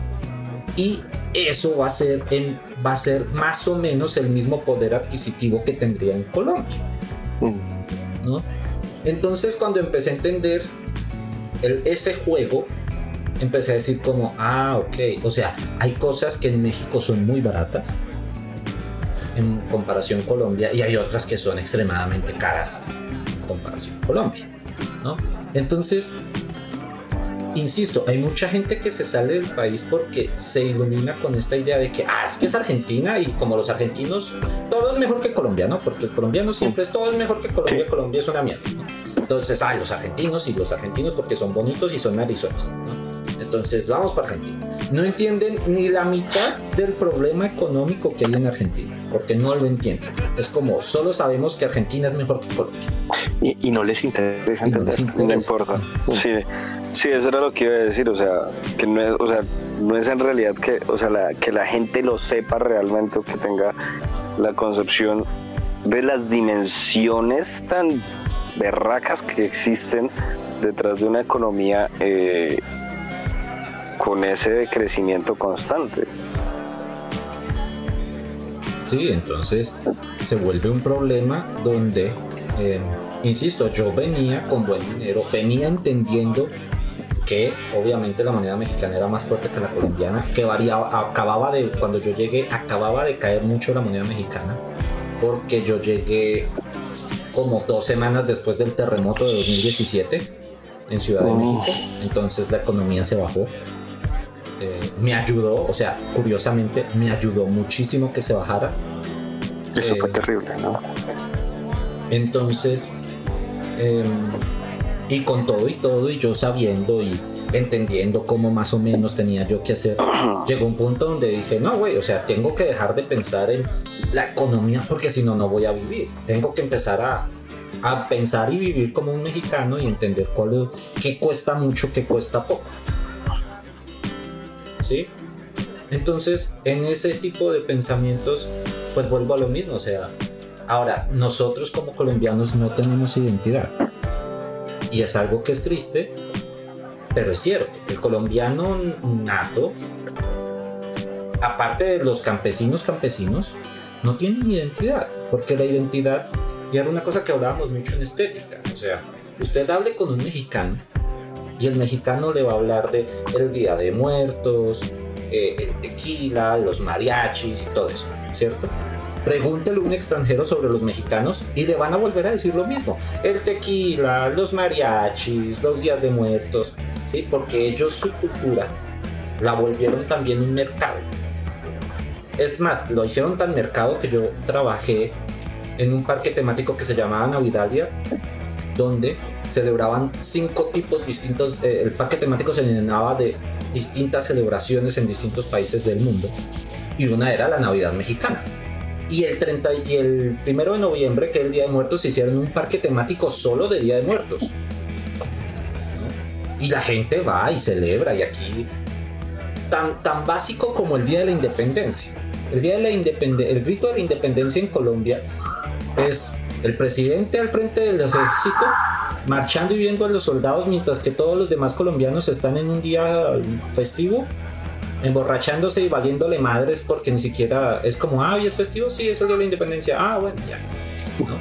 Y eso va a ser en, va a ser más o menos el mismo poder adquisitivo que tendría en Colombia. ¿no? Entonces cuando empecé a entender el- ese juego, empecé a decir como, ah, ok, o sea, hay cosas que en México son muy baratas en comparación Colombia y hay otras que son extremadamente caras en comparación Colombia, ¿no? Entonces, insisto, hay mucha gente que se sale del país porque se ilumina con esta idea de que, ah, es que es Argentina y como los argentinos, todo es mejor que Colombia, ¿no? Porque el colombiano siempre es todo es mejor que Colombia. Colombia es una mierda, ¿no? Entonces, ah, los argentinos y los argentinos porque son bonitos y son narizones, ¿no? Entonces, vamos para Argentina. No entienden ni la mitad del problema económico que hay en Argentina, porque no lo entienden. Es como, solo sabemos que Argentina es mejor que Colombia. Y, y no les interesa no les entender. No interesa. importa. Sí, sí, eso era lo que iba a decir. O sea, que no es, o sea, no es en realidad que, o sea, la, que la gente lo sepa realmente o que tenga la concepción de las dimensiones tan berracas que existen detrás de una economía eh, con ese crecimiento constante. Sí, entonces se vuelve un problema donde, eh, insisto, yo venía con buen dinero, venía entendiendo que obviamente la moneda mexicana era más fuerte que la colombiana, que variaba, acababa de, cuando yo llegué, acababa de caer mucho la moneda mexicana, porque yo llegué como dos semanas después del terremoto de 2017 en Ciudad de Oh. México, entonces la economía se bajó. Eh, me ayudó, o sea, curiosamente, me ayudó muchísimo que se bajara. Eso fue Eh, terrible, ¿no? Entonces, em, y con todo y todo, y yo sabiendo y entendiendo cómo más o menos tenía yo que hacer, llegó un punto donde dije, no, güey, o sea, tengo que dejar de pensar en la economía porque si no, no voy a vivir. Tengo que empezar a, a pensar y vivir como un mexicano y entender cuál, qué cuesta mucho, qué cuesta poco. ¿Sí? Entonces, en ese tipo de pensamientos, pues vuelvo a lo mismo, o sea, ahora, nosotros como colombianos no tenemos identidad. Y es algo que es triste, pero es cierto. El colombiano nato, aparte de los campesinos campesinos, no tienen identidad. Porque la identidad, y era una cosa que hablábamos mucho en estética, o sea, usted hable con un mexicano y el mexicano le va a hablar de el Día de Muertos, eh, el tequila, los mariachis y todo eso, ¿cierto? Pregúntele a un extranjero sobre los mexicanos y le van a volver a decir lo mismo. El tequila, los mariachis, los días de muertos, ¿sí? Porque ellos su cultura la volvieron también un mercado. Es más, lo hicieron tan mercado que yo trabajé en un parque temático que se llamaba Navidalia, donde celebraban cinco tipos distintos. eh, el parque temático se llenaba de distintas celebraciones en distintos países del mundo. Y una era la Navidad mexicana. Y el 30 y el primero de noviembre, que es el Día de Muertos, se hicieron un parque temático solo de Día de Muertos. ¿no? Y la gente va y celebra. Y aquí, tan, tan básico como el Día de la Independencia. El Día de la Independencia, el grito de la independencia en Colombia es el presidente al frente del ejército marchando y viendo a los soldados mientras que todos los demás colombianos están en un día festivo emborrachándose y valiéndole madres porque ni siquiera es como, ah, hoy es festivo, sí, es el día de la independencia, ah, bueno, ya. ¿no?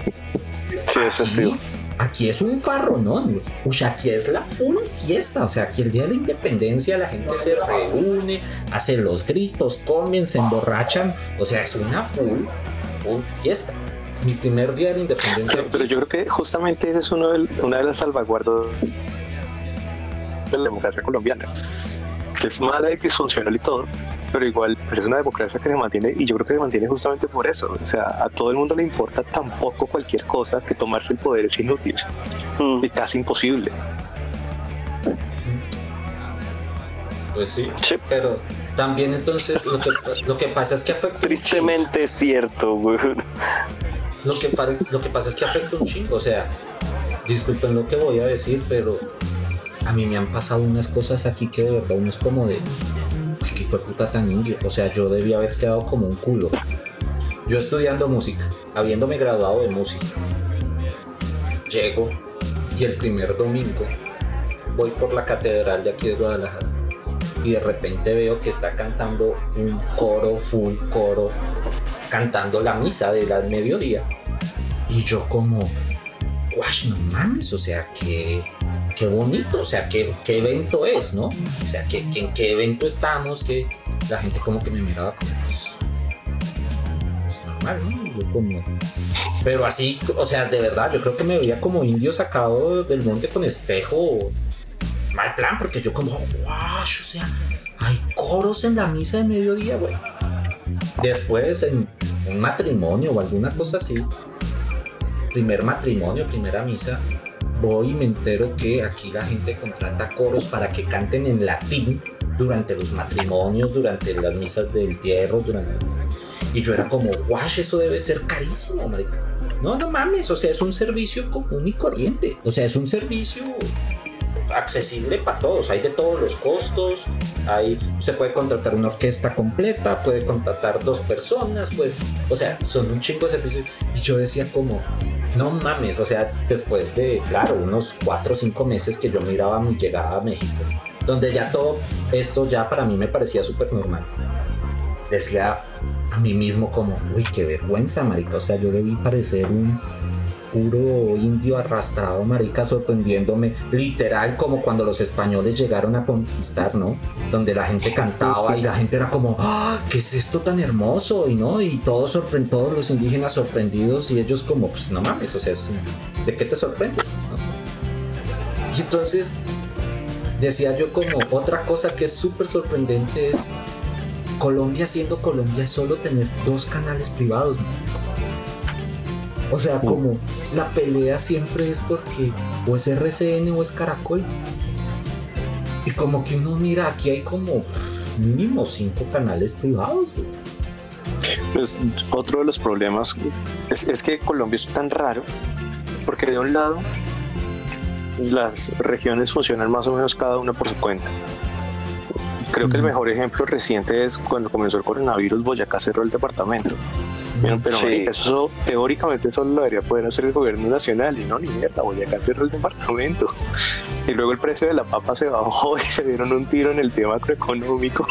Sí, es festivo. Aquí, aquí es un farronón, o sea, aquí es la full fiesta, o sea, aquí el día de la independencia la gente se reúne, hace los gritos, comen, se emborrachan, o sea, es una full, full fiesta. Mi primer día de la independencia Pero, pero yo creo que justamente esa es uno del- una de las salvaguardas de la democracia colombiana, que es mala y disfuncional y todo, pero igual pero es una democracia que se mantiene y yo creo que se mantiene justamente por eso. O sea, a todo el mundo le importa tan poco cualquier cosa que tomarse el poder es inútil Mm, y casi imposible. Pues sí, Sí. pero también entonces lo que, lo que pasa es que afecta. Tristemente es cierto, güey. Lo que, pasa es que afecta un chingo, o sea, disculpen lo que voy a decir, pero a mí me han pasado unas cosas aquí que de verdad uno es como de, "Uy, qué puta tan indio, o sea, yo debía haber quedado como un culo. Yo estudiando música, habiéndome graduado de música, llego y el primer domingo voy por la catedral de aquí de Guadalajara y de repente veo que está cantando un coro, full coro, cantando la misa de la mediodía. Y yo como, guash, no mames, o sea, que qué bonito, o sea, qué, qué evento es, ¿no? O sea, que, en qué evento estamos, que la gente como que me miraba como, pues, pues normal, ¿no? Yo como... Pero así, o sea, de verdad, yo creo que me veía como indio sacado del monte con espejo. Mal plan, porque yo como, guau, o sea, hay coros en la misa de mediodía, güey. Después, en un matrimonio o alguna cosa así, primer matrimonio, primera misa, voy y me entero que aquí la gente contrata coros para que canten en latín durante los matrimonios, durante las misas del entierro, durante... Y yo era como, guash, eso debe ser carísimo, marica. No, no mames, o sea, es un servicio común y corriente. O sea, es un servicio accesible para todos, hay de todos los costos, hay, usted puede contratar una orquesta completa, puede contratar dos personas, pues, o sea, son un chingo de. Y yo decía como, no mames, o sea, después de, claro, unos cuatro o cinco meses que yo miraba mi llegada a México, donde ya todo esto ya para mí me parecía súper normal. Decía a mí mismo como, uy, qué vergüenza, marica, o sea, yo debí parecer un puro indio arrastrado, marica, sorprendiéndome, literal como cuando los españoles llegaron a conquistar, ¿no? Donde la gente cantaba y la gente era como, ¡Ah, ¿qué es esto tan hermoso? Y no, y todos, todos los indígenas sorprendidos y ellos como, pues no mames, o sea, ¿de qué te sorprendes? Y entonces decía yo como otra cosa que es súper sorprendente es Colombia siendo Colombia solo tener dos canales privados. O sea, como la pelea siempre es porque o es RCN o es Caracol. Y como que uno mira, aquí hay como mínimo cinco canales privados. Pues otro de los problemas es, es que Colombia es tan raro porque de un lado las regiones funcionan más o menos cada una por su cuenta. Creo que el mejor ejemplo reciente es cuando comenzó el coronavirus, Boyacá cerró el departamento. Pero, eso teóricamente solo lo debería poder hacer el gobierno nacional y no, ni mierda, voy a cerró el departamento. Y luego el precio de la papa se bajó y se dieron un tiro en el tema macroeconómico.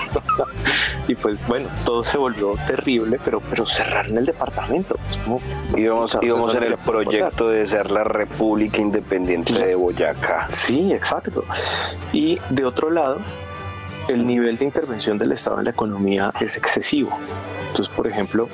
y pues bueno, todo se volvió terrible, pero, pero cerraron el departamento. Pues, íbamos, íbamos en el proyecto de ser la República Independiente de Boyacá. Sí, exacto. Y de otro lado, el nivel de intervención del Estado en la economía es excesivo. Entonces, por ejemplo,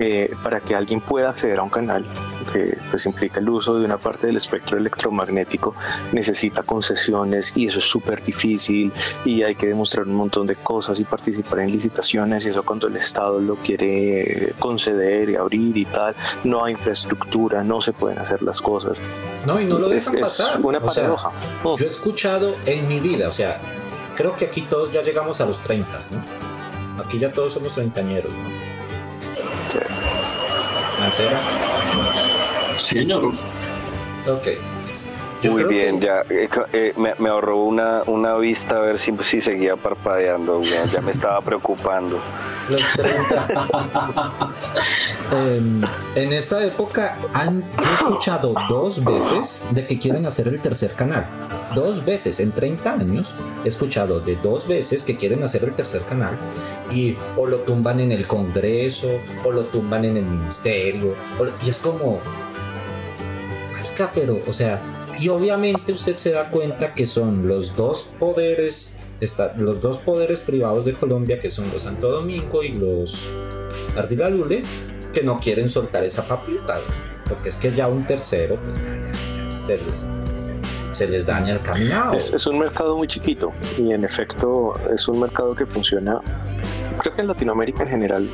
eh, para que alguien pueda acceder a un canal, que pues implica el uso de una parte del espectro electromagnético, necesita concesiones y eso es súper difícil y hay que demostrar un montón de cosas y participar en licitaciones y eso cuando el Estado lo quiere conceder y abrir y tal, no hay infraestructura, no se pueden hacer las cosas. No, y no lo dejan es, pasar. una paradoja. Yo he escuchado en mi vida, o sea, creo que aquí todos ya llegamos a los 30, ¿no? Aquí ya todos somos treintañeros, ¿no? Sí. ¿Mancera? Sí, señor. Ok. Muy bien, ya eh, eh, me, ahorró una, una vista a ver si, si seguía parpadeando, ya me estaba preocupando. Los 30. Em, en esta época han yo he escuchado dos veces de que quieren hacer el tercer canal. Dos veces en 30 años he escuchado de dos veces que quieren hacer el tercer canal y o lo tumban en el Congreso o lo tumban en el ministerio y es como marica, pero o sea, y obviamente usted se da cuenta que son los dos poderes los dos poderes privados de Colombia, que son los Santo Domingo y los Ardila Lule, que no quieren soltar esa papita, porque es que ya un tercero, pues se, les, se les daña el caminado. Es, un mercado muy chiquito y en efecto es un mercado que funciona creo que en Latinoamérica en general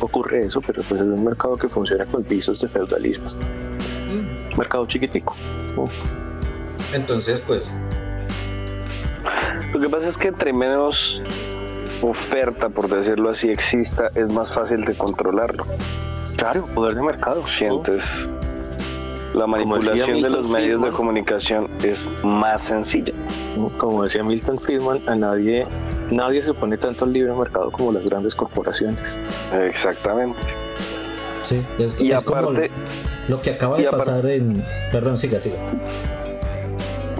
ocurre eso, pero pues es un mercado que funciona con pisos de feudalismo. Mercado chiquitico. Entonces, pues lo que pasa es que entre menos oferta, por decirlo así, exista, es más fácil de controlarlo. Claro, poder de mercado. Sientes. La manipulación de los medios de comunicación es más sencilla. Como decía Milton Friedman, a nadie, nadie se pone tanto al libre mercado como las grandes corporaciones. Exactamente. Sí, y aparte, lo que acaba de pasar en. Perdón, siga, siga.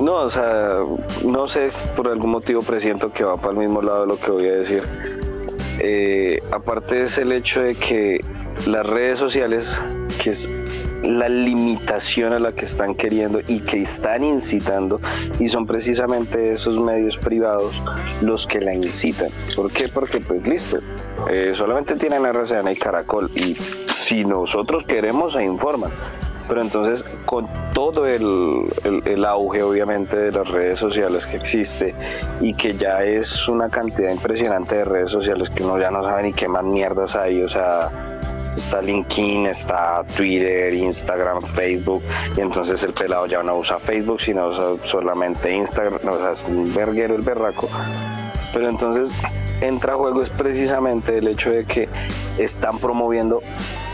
no, o sea, no sé, por algún motivo presiento que va para el mismo lado de lo que voy a decir. Eh, aparte es el hecho de que las redes sociales, que es la limitación a la que están queriendo y que están incitando y son precisamente esos medios privados los que la incitan. ¿Por qué? Porque pues listo, eh, solamente tienen RCN y Caracol y si nosotros queremos se informan. Pero entonces con todo el, el, auge obviamente de las redes sociales que existe y que ya es una cantidad impresionante de redes sociales que uno ya no sabe ni qué más mierdas hay, o sea, está LinkedIn, está Twitter, Instagram, Facebook, y entonces el pelado ya no usa Facebook, sino usa solamente Instagram, o sea, es un verguero el berraco. Pero entonces entra a juego es precisamente el hecho de que están promoviendo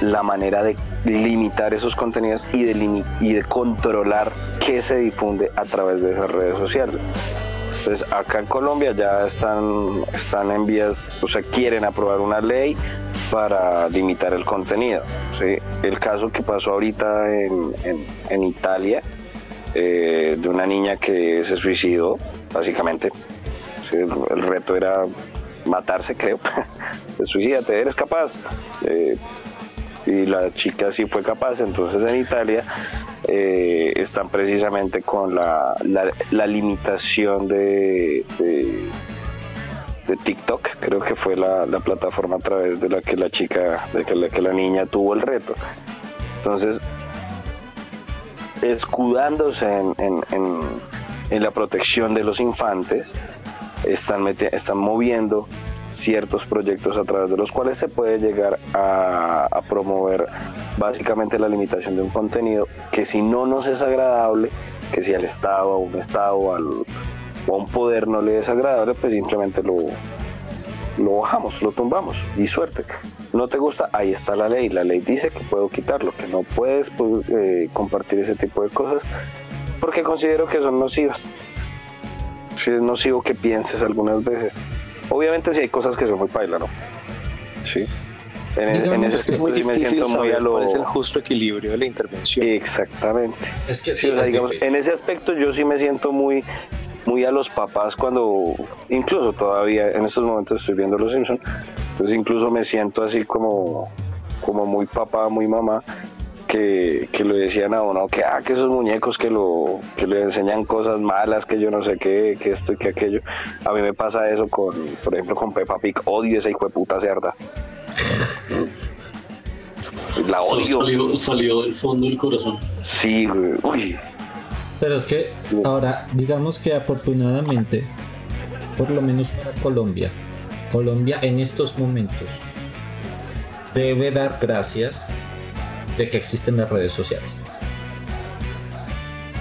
la manera de limitar esos contenidos y de, y de controlar qué se difunde a través de esas redes sociales. Entonces, acá en Colombia ya están, están en vías, o sea, quieren aprobar una ley para limitar el contenido. El caso que pasó ahorita en, Italia, eh, de una niña que se suicidó, básicamente. El, reto era matarse, creo. Suicídate, eres capaz. Eh, y la chica sí fue capaz. Entonces en Italia eh, están precisamente con la, la, limitación de, de, TikTok, creo que fue la, plataforma a través de la que la chica, de que la, que la niña tuvo el reto. Entonces, escudándose en, en, la protección de los infantes, están, están moviendo ciertos proyectos a través de los cuales se puede llegar a, promover básicamente la limitación de un contenido que si no nos es agradable, que si al Estado, a un Estado al, a un poder no le es agradable, pues simplemente lo, lo bajamos, lo tumbamos y suerte. No te gusta, ahí está la ley. La ley dice que puedo quitarlo, que no puedes pues, eh, compartir ese tipo de cosas porque considero que son nocivas. Si es nocivo que pienses algunas veces Obviamente sí hay cosas que son muy paila, ¿no? Sí. En, ese es muy difícil muy a lo... cuál es el justo equilibrio de la intervención. Exactamente. Es que sí, digamos, en ese aspecto yo sí me siento muy muy a los papás cuando incluso todavía en estos momentos estoy viendo Los Simpsons, pues incluso me siento así como como muy papá, muy mamá que, que, le decían a uno que, ah, que esos muñecos que, lo, que le enseñan cosas malas, que yo no sé qué, que esto y que aquello. A mí me pasa eso con, por ejemplo, con Peppa Pig. Odio esa hijo de puta cerda. La odio. Salió, del fondo del corazón. Sí, Uy. Pero es que ahora, digamos que afortunadamente, por lo menos para Colombia, Colombia en estos momentos debe dar gracias de que existen las redes sociales.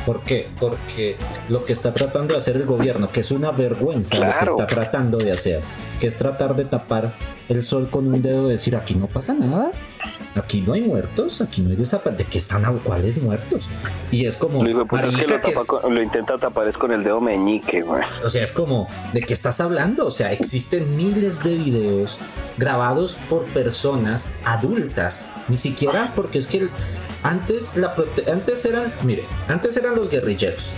¿Por qué? Porque lo que está tratando de hacer el gobierno, que es una vergüenza lo que está tratando de hacer, que es tratar de tapar el sol con un dedo, decir aquí no pasa nada, aquí no hay muertos, aquí no hay desaparecidos, ¿de qué están cuáles muertos? Y es como... Lo, lo, intenta tapar es con el dedo meñique, güey. O sea, es como, ¿de qué estás hablando? O sea, existen miles de videos grabados por personas adultas, ni siquiera porque es que antes, la antes eran, mire, antes eran los guerrilleros.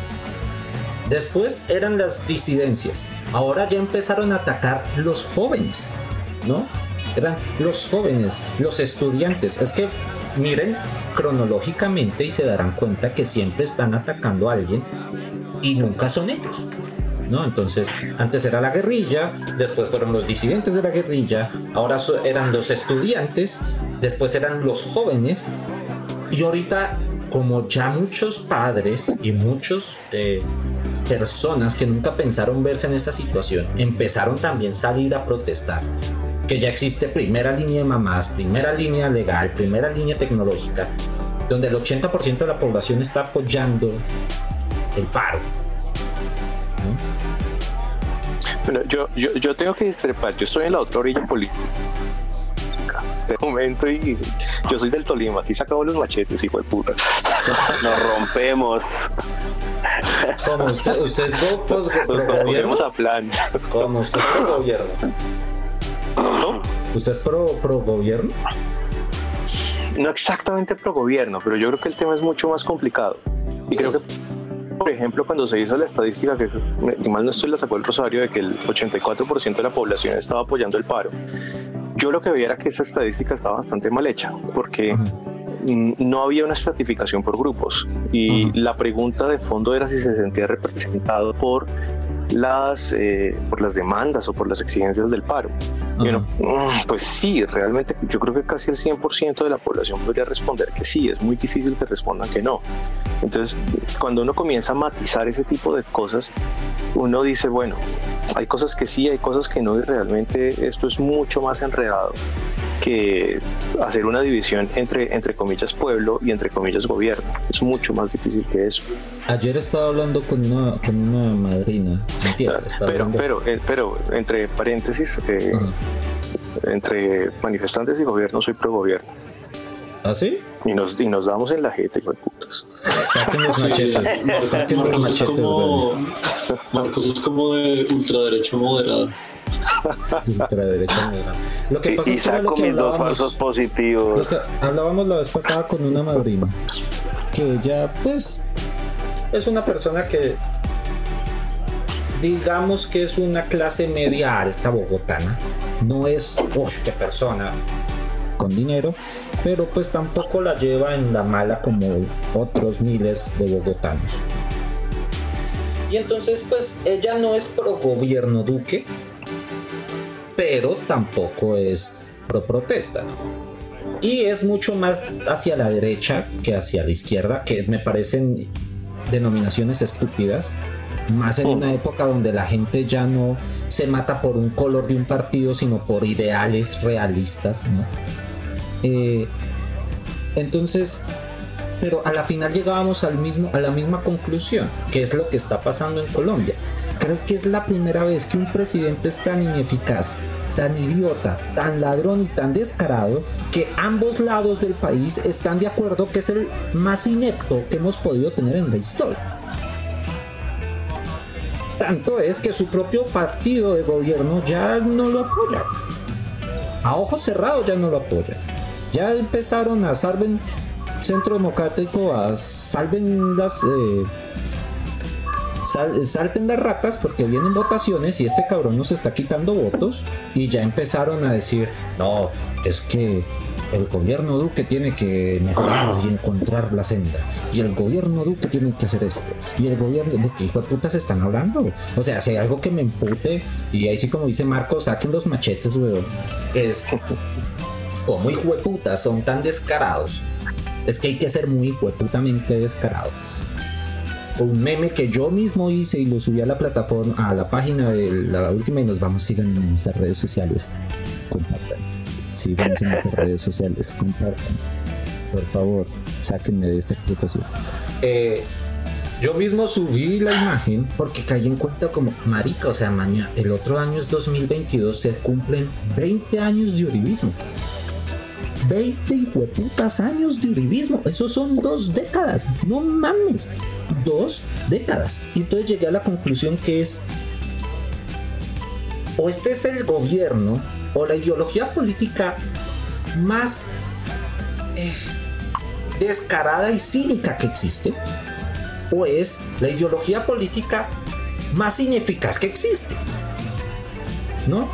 Después eran las disidencias. Ahora ya empezaron a atacar los jóvenes, ¿no? Eran los jóvenes, los estudiantes. Es que miren cronológicamente y se darán cuenta que siempre están atacando a alguien y nunca son ellos. ¿No? Entonces, antes era la guerrilla, después fueron los disidentes de la guerrilla, ahora eran los estudiantes, después eran los jóvenes y ahorita, como ya muchos padres y muchos eh, personas que nunca pensaron verse en esa situación, empezaron también a salir a protestar. Que ya existe primera línea de mamás, primera línea legal, primera línea tecnológica, donde el 80% de la población está apoyando el paro. Bueno, yo, yo, yo tengo que discrepar, yo estoy en la otra orilla política de momento y yo soy del Tolima, aquí se acabó los machetes, hijo de puta. Nos rompemos. ¿Cómo usted, usted es pro, gobierno? a plan. ¿Cómo usted es gobierno? ¿No? ¿Usted es pro, pro gobierno? No exactamente pro gobierno, pero yo creo que el tema es mucho más complicado. Y creo que por ejemplo, cuando se hizo la estadística, que mal no estoy, la sacó el Rosario, de que el 84% de la población estaba apoyando el paro, yo lo que veía era que esa estadística estaba bastante mal hecha, porque no había una estratificación por grupos y la pregunta de fondo era si se sentía representado por las, eh, por las demandas o por las exigencias del paro. Mm, pues sí, realmente yo creo que casi el 100% de la población podría responder que sí, es muy difícil que respondan que no. Entonces, cuando uno comienza a matizar ese tipo de cosas, uno dice, bueno, hay cosas que sí, hay cosas que no, y realmente esto es mucho más enredado que hacer una división entre, entre comillas pueblo y entre comillas gobierno. Es mucho más difícil que eso. Ayer estaba hablando con una, con una madrina. pero, pero, eh, pero, entre paréntesis, eh, entre manifestantes y gobierno soy pro gobierno. ¿Ah, sí? Y nos, y nos damos en la jeta, hijo de putas. Saquen los machetes. Los Marcos, es como. Marcos es como de ultraderecha moderada. Ultraderecha. Lo que pasa Y es que lo que mis dos falsos positivos. lo que hablábamos la vez pasada con una madrina. Que ella, pues, es una persona que digamos que es una clase media alta bogotana. No es, uff, qué persona con dinero, pero pues tampoco la lleva en la mala como otros miles de bogotanos. Y entonces pues ella no es pro gobierno Duque, pero tampoco es pro protesta. Y es mucho más hacia la derecha que hacia la izquierda, que me parecen denominaciones estúpidas. Más en una época donde la gente ya no se mata por un color de un partido, sino por ideales realistas, ¿no? Eh, entonces, pero a la final llegábamos al mismo, a la misma conclusión, que es lo que está pasando en Colombia. Creo que es la primera vez que un presidente es tan ineficaz, tan idiota, tan ladrón y tan descarado que ambos lados del país están de acuerdo que es el más inepto que hemos podido tener en la historia. Tanto es que su propio partido de gobierno ya no lo apoya. A ojos cerrados ya no lo apoya. Ya empezaron a salven Centro Democrático a salven las eh, sal- salten las ratas porque vienen votaciones y este cabrón nos está quitando votos y ya empezaron a decir no es que el gobierno Duque tiene que mejorar y encontrar la senda y el gobierno Duque tiene que hacer esto y el gobierno de qué hijo de putas están hablando o sea si hay algo que me empute y ahí sí como dice Marco saquen los machetes weón es como hijo de son tan descarados. Es que hay que ser muy hijueputamente descarado. Un meme que yo mismo hice y lo subí a la plataforma, a la página de la última y nos vamos, sigan en nuestras redes sociales. Compartan. Síganos en nuestras redes sociales, compartan. Por favor, sáquenme de esta explotación. Eh, yo mismo subí la imagen porque caí en cuenta como marica, o sea, mañana, el otro año es 2022, se cumplen 20 años de uribismo. 20 hijueputas años de uribismo. Esos son dos décadas. No mames. Dos décadas. Y entonces llegué a la conclusión que es. O este es el gobierno o la ideología política más eh, descarada y cínica que existe. O es la ideología política más ineficaz que existe. ¿No?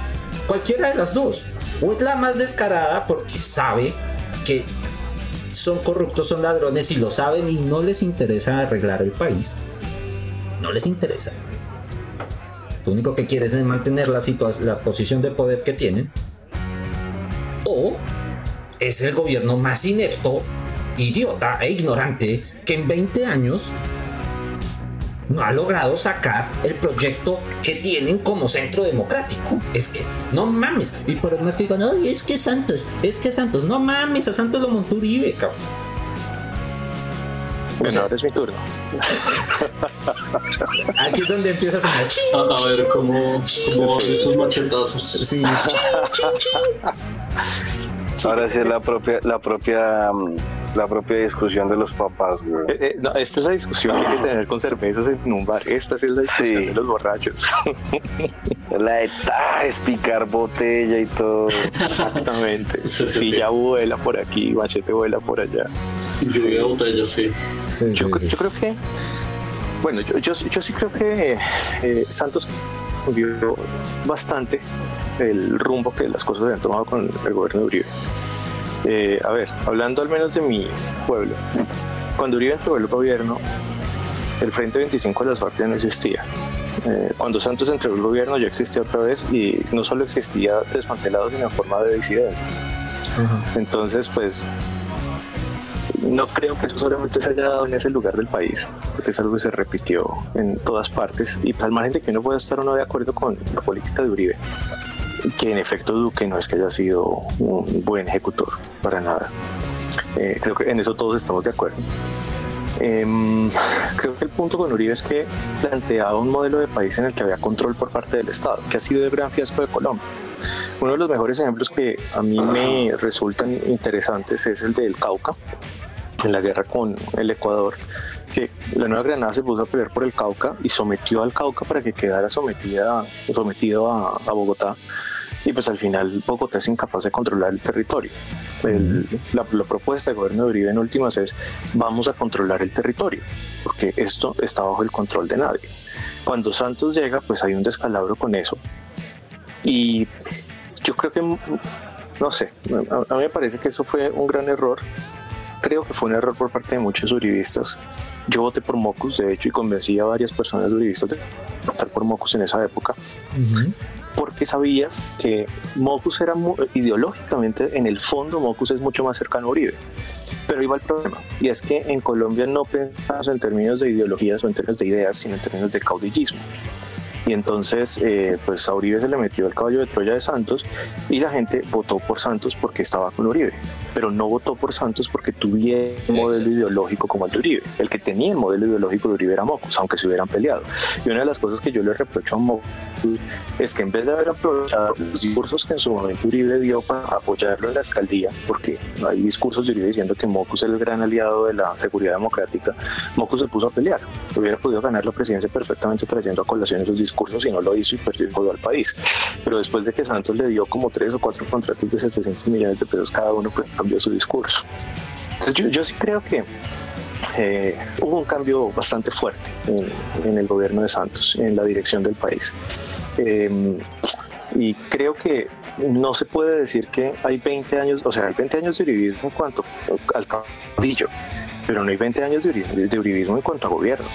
Cualquiera de las dos. O es la más descarada porque sabe que son corruptos, son ladrones y lo saben y no les interesa arreglar el país. No les interesa. Lo único que quieren es mantener la, la posición de poder que tienen. O es el gobierno más inepto, idiota e ignorante que en 20 años no ha logrado sacar el proyecto que tienen como centro democrático. Es que, no mames. Y por más que digan, ay, es que Santos, es que Santos, no mames, a Santos lo montó Uribe, cabrón. Bueno, ahora es mi turno. Aquí es donde empieza a A, a ver cómo, cómo esos machetazos. Sí, chin, chin, chin. Ahora sí es la propia, la propia, mm, la propia discusión de los papás, güey. Eh, eh, no, esta es la discusión que hay que tener con cervezas en un bar. Esta sí es la discusión Sí. de los borrachos. La de ta, es picar botella y todo. Exactamente. Sí, sí, Si sí. ya vuela por aquí, machete vuela por allá. Lluvia de botellas, sí. Sí, Yo, sí, cre- sí. yo creo que bueno, yo, yo, sí creo que eh, Santos cambió bastante el rumbo que las cosas habían tomado con el gobierno de Uribe. Eh, a ver, hablando al menos de mi pueblo, cuando Uribe entró al gobierno, el Frente 25 de las FARC no existía. Eh, cuando Santos entró al gobierno ya existía otra vez y no solo existía desmantelado, sino en forma de disidencia. Entonces, pues, no creo que eso solamente se haya dado en ese lugar del país, porque es algo que se repitió en todas partes. Y tal margen de que uno pueda estar o no de acuerdo con la política de Uribe, que en efecto Duque no es que haya sido un buen ejecutor, para nada. Eh, creo que en eso todos estamos de acuerdo. Em, creo que el punto con Uribe es que planteaba un modelo de país en el que había control por parte del Estado, que ha sido el gran fiasco de Colombia. Uno de los mejores ejemplos que a mí me resultan interesantes es el del Cauca, en la guerra con el Ecuador, que la Nueva Granada se puso a pelear por el Cauca y sometió al Cauca para que quedara sometida, sometido a, Bogotá y pues al final Bogotá es incapaz de controlar el territorio. la, propuesta del gobierno de Uribe en últimas es vamos a controlar el territorio, porque esto está bajo el control de nadie. Cuando Santos llega, pues hay un descalabro con eso. Y yo creo que, no sé, a, a mí me parece que eso fue un gran error creo que fue un error por parte de muchos uribistas. Yo voté por Mocus, de hecho, y convencí a varias personas uribistas de votar por Mocus en esa época, porque sabía que Mocus era ideológicamente, en el fondo, Mocus es mucho más cercano a Uribe. Pero iba el problema, y es que en Colombia no pensamos en términos de ideologías o en términos de ideas, sino en términos de caudillismo y entonces eh, pues a Uribe se le metió el caballo de Troya de Santos y la gente votó por Santos porque estaba con Uribe, pero no votó por Santos porque tuviera un modelo ideológico como el de Uribe. El que tenía el modelo ideológico de Uribe era Mocos, aunque se hubieran peleado. Y una de las cosas que yo le reprocho a Mocos es que en vez de haber aprovechado los discursos que en su momento Uribe dio para apoyarlo en la alcaldía, porque hay discursos de Uribe diciendo que Mocus es el gran aliado de la seguridad democrática, Mocus se puso a pelear. Hubiera podido ganar la presidencia perfectamente trayendo a colación esos discursos y no lo hizo y perdió al país. Pero después de que Santos le dio como tres o cuatro contratos de 700 millones de pesos cada uno, pues cambió su discurso. Entonces yo, sí creo que eh, hubo un cambio bastante fuerte en, el gobierno de Santos, en la dirección del país. Em, y creo que no se puede decir que hay 20 años, o sea, hay 20 años de uribismo en cuanto al caudillo, pero no hay 20 años de uribismo en cuanto a gobierno.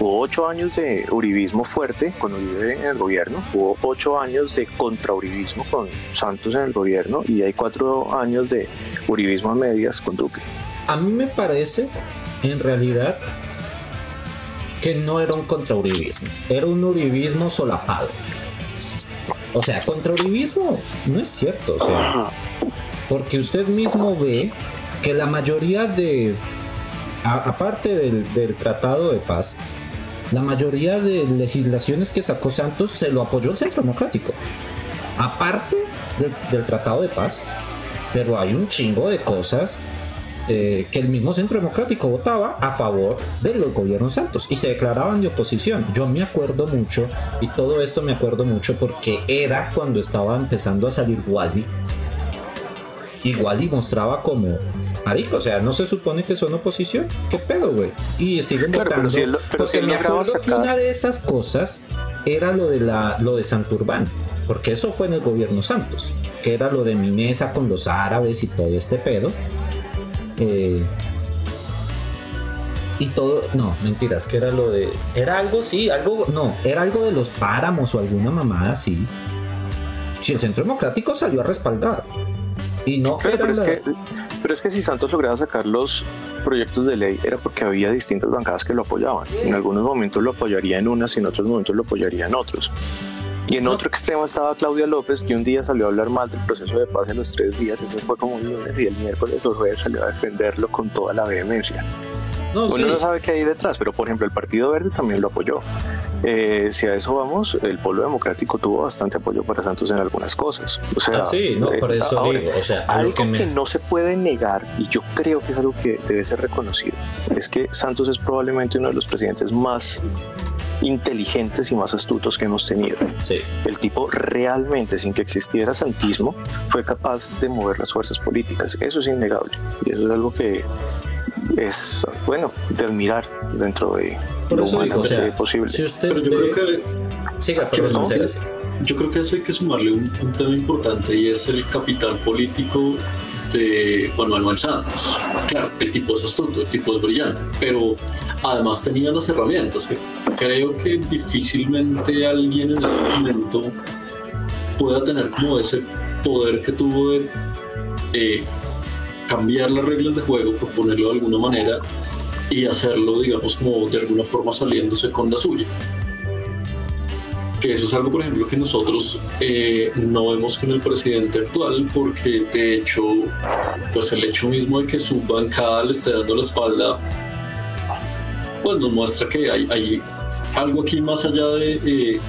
Hubo ocho años de uribismo fuerte con Uribe en el gobierno, hubo ocho años de contrauribismo con Santos en el gobierno y hay cuatro años de uribismo a medias con Duque. A mí me parece, en realidad, que no era un contrauribismo, era un uribismo solapado. O sea, contrauribismo no es cierto, o sea, porque usted mismo ve que la mayoría de, aparte del, del Tratado de Paz, la mayoría de legislaciones que sacó Santos se lo apoyó el Centro Democrático. Aparte del, Tratado de Paz, pero hay un chingo de cosas eh, que el mismo Centro Democrático votaba a favor de los gobiernos Santos y se declaraban de oposición. Yo me acuerdo mucho, y todo esto me acuerdo mucho porque era cuando estaba empezando a salir Wally. Y Wally mostraba como Marico, o sea, no se supone que son oposición. ¿Qué pedo, güey? Y siguen votando. porque me acuerdo que una de esas cosas era lo de la lo de Santurbán. Porque eso fue en el gobierno Santos. Que era lo de mi mesa con los árabes y todo este pedo. Eh, y todo, no, mentiras, que era lo de. Era algo, sí, algo, no, era algo de los páramos o alguna mamada así. Si el Centro Democrático salió a respaldar. Y no pero, es que, pero es que si Santos lograba sacar los proyectos de ley era porque había distintas bancadas que lo apoyaban. En algunos momentos lo apoyaría en unas y en otros momentos lo apoyaría en otros. Y en otro extremo estaba Claudia López, que un día salió a hablar mal del proceso de paz en los tres días, eso fue como un lunes, y el miércoles o jueves salió a defenderlo con toda la vehemencia. No, Uno no sabe qué hay detrás, pero por ejemplo el Partido Verde también lo apoyó. Eh, si a eso vamos, el pueblo democrático tuvo bastante apoyo para Santos en algunas cosas. O sea, ah, sí, no, por eso digo, o sea, algo que, no se puede negar, y yo creo que es algo que debe ser reconocido, es que Santos es probablemente uno de los presidentes más inteligentes y más astutos que hemos tenido. Sí. El tipo realmente, sin que existiera santismo, fue capaz de mover las fuerzas políticas. Eso es innegable. Y eso es algo que es, bueno, de admirar dentro de por lo eso digo, o humanamente sea, posible. si usted Pero yo ve- creo que siga, no. Yo creo que a eso hay que sumarle un, un tema importante y es el capital político de Juan Manuel Santos. Claro, el tipo es astuto, el tipo es brillante, pero además tenía las herramientas. Creo que difícilmente alguien en este momento pueda tener como ese poder que tuvo de eh, cambiar las reglas de juego, por ponerlo de alguna manera, y hacerlo, digamos, como de alguna forma saliéndose con la suya que eso es algo, por ejemplo, que nosotros eh, no vemos con el presidente actual, porque de hecho, pues el hecho mismo de que su bancada le esté dando la espalda, pues nos muestra que hay, hay algo aquí más allá de eh,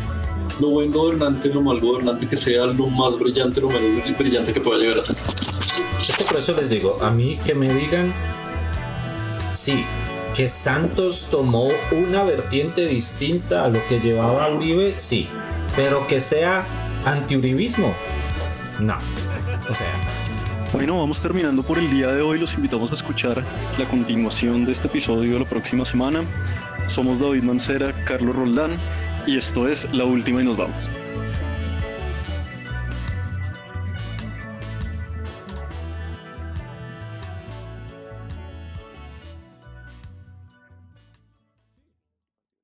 lo buen gobernante, lo mal gobernante que sea, lo más brillante, lo menos brillante que pueda llegar a ser. Es que por eso les digo, a mí que me digan, sí, que Santos tomó una vertiente distinta a lo que llevaba Uribe, sí, pero que sea antiuribismo, no. O sea, Bueno, vamos terminando por el día de hoy. Los invitamos a escuchar la continuación de este episodio la próxima semana. Somos David Mancera, Carlos Roldán y esto es La Última y nos vamos.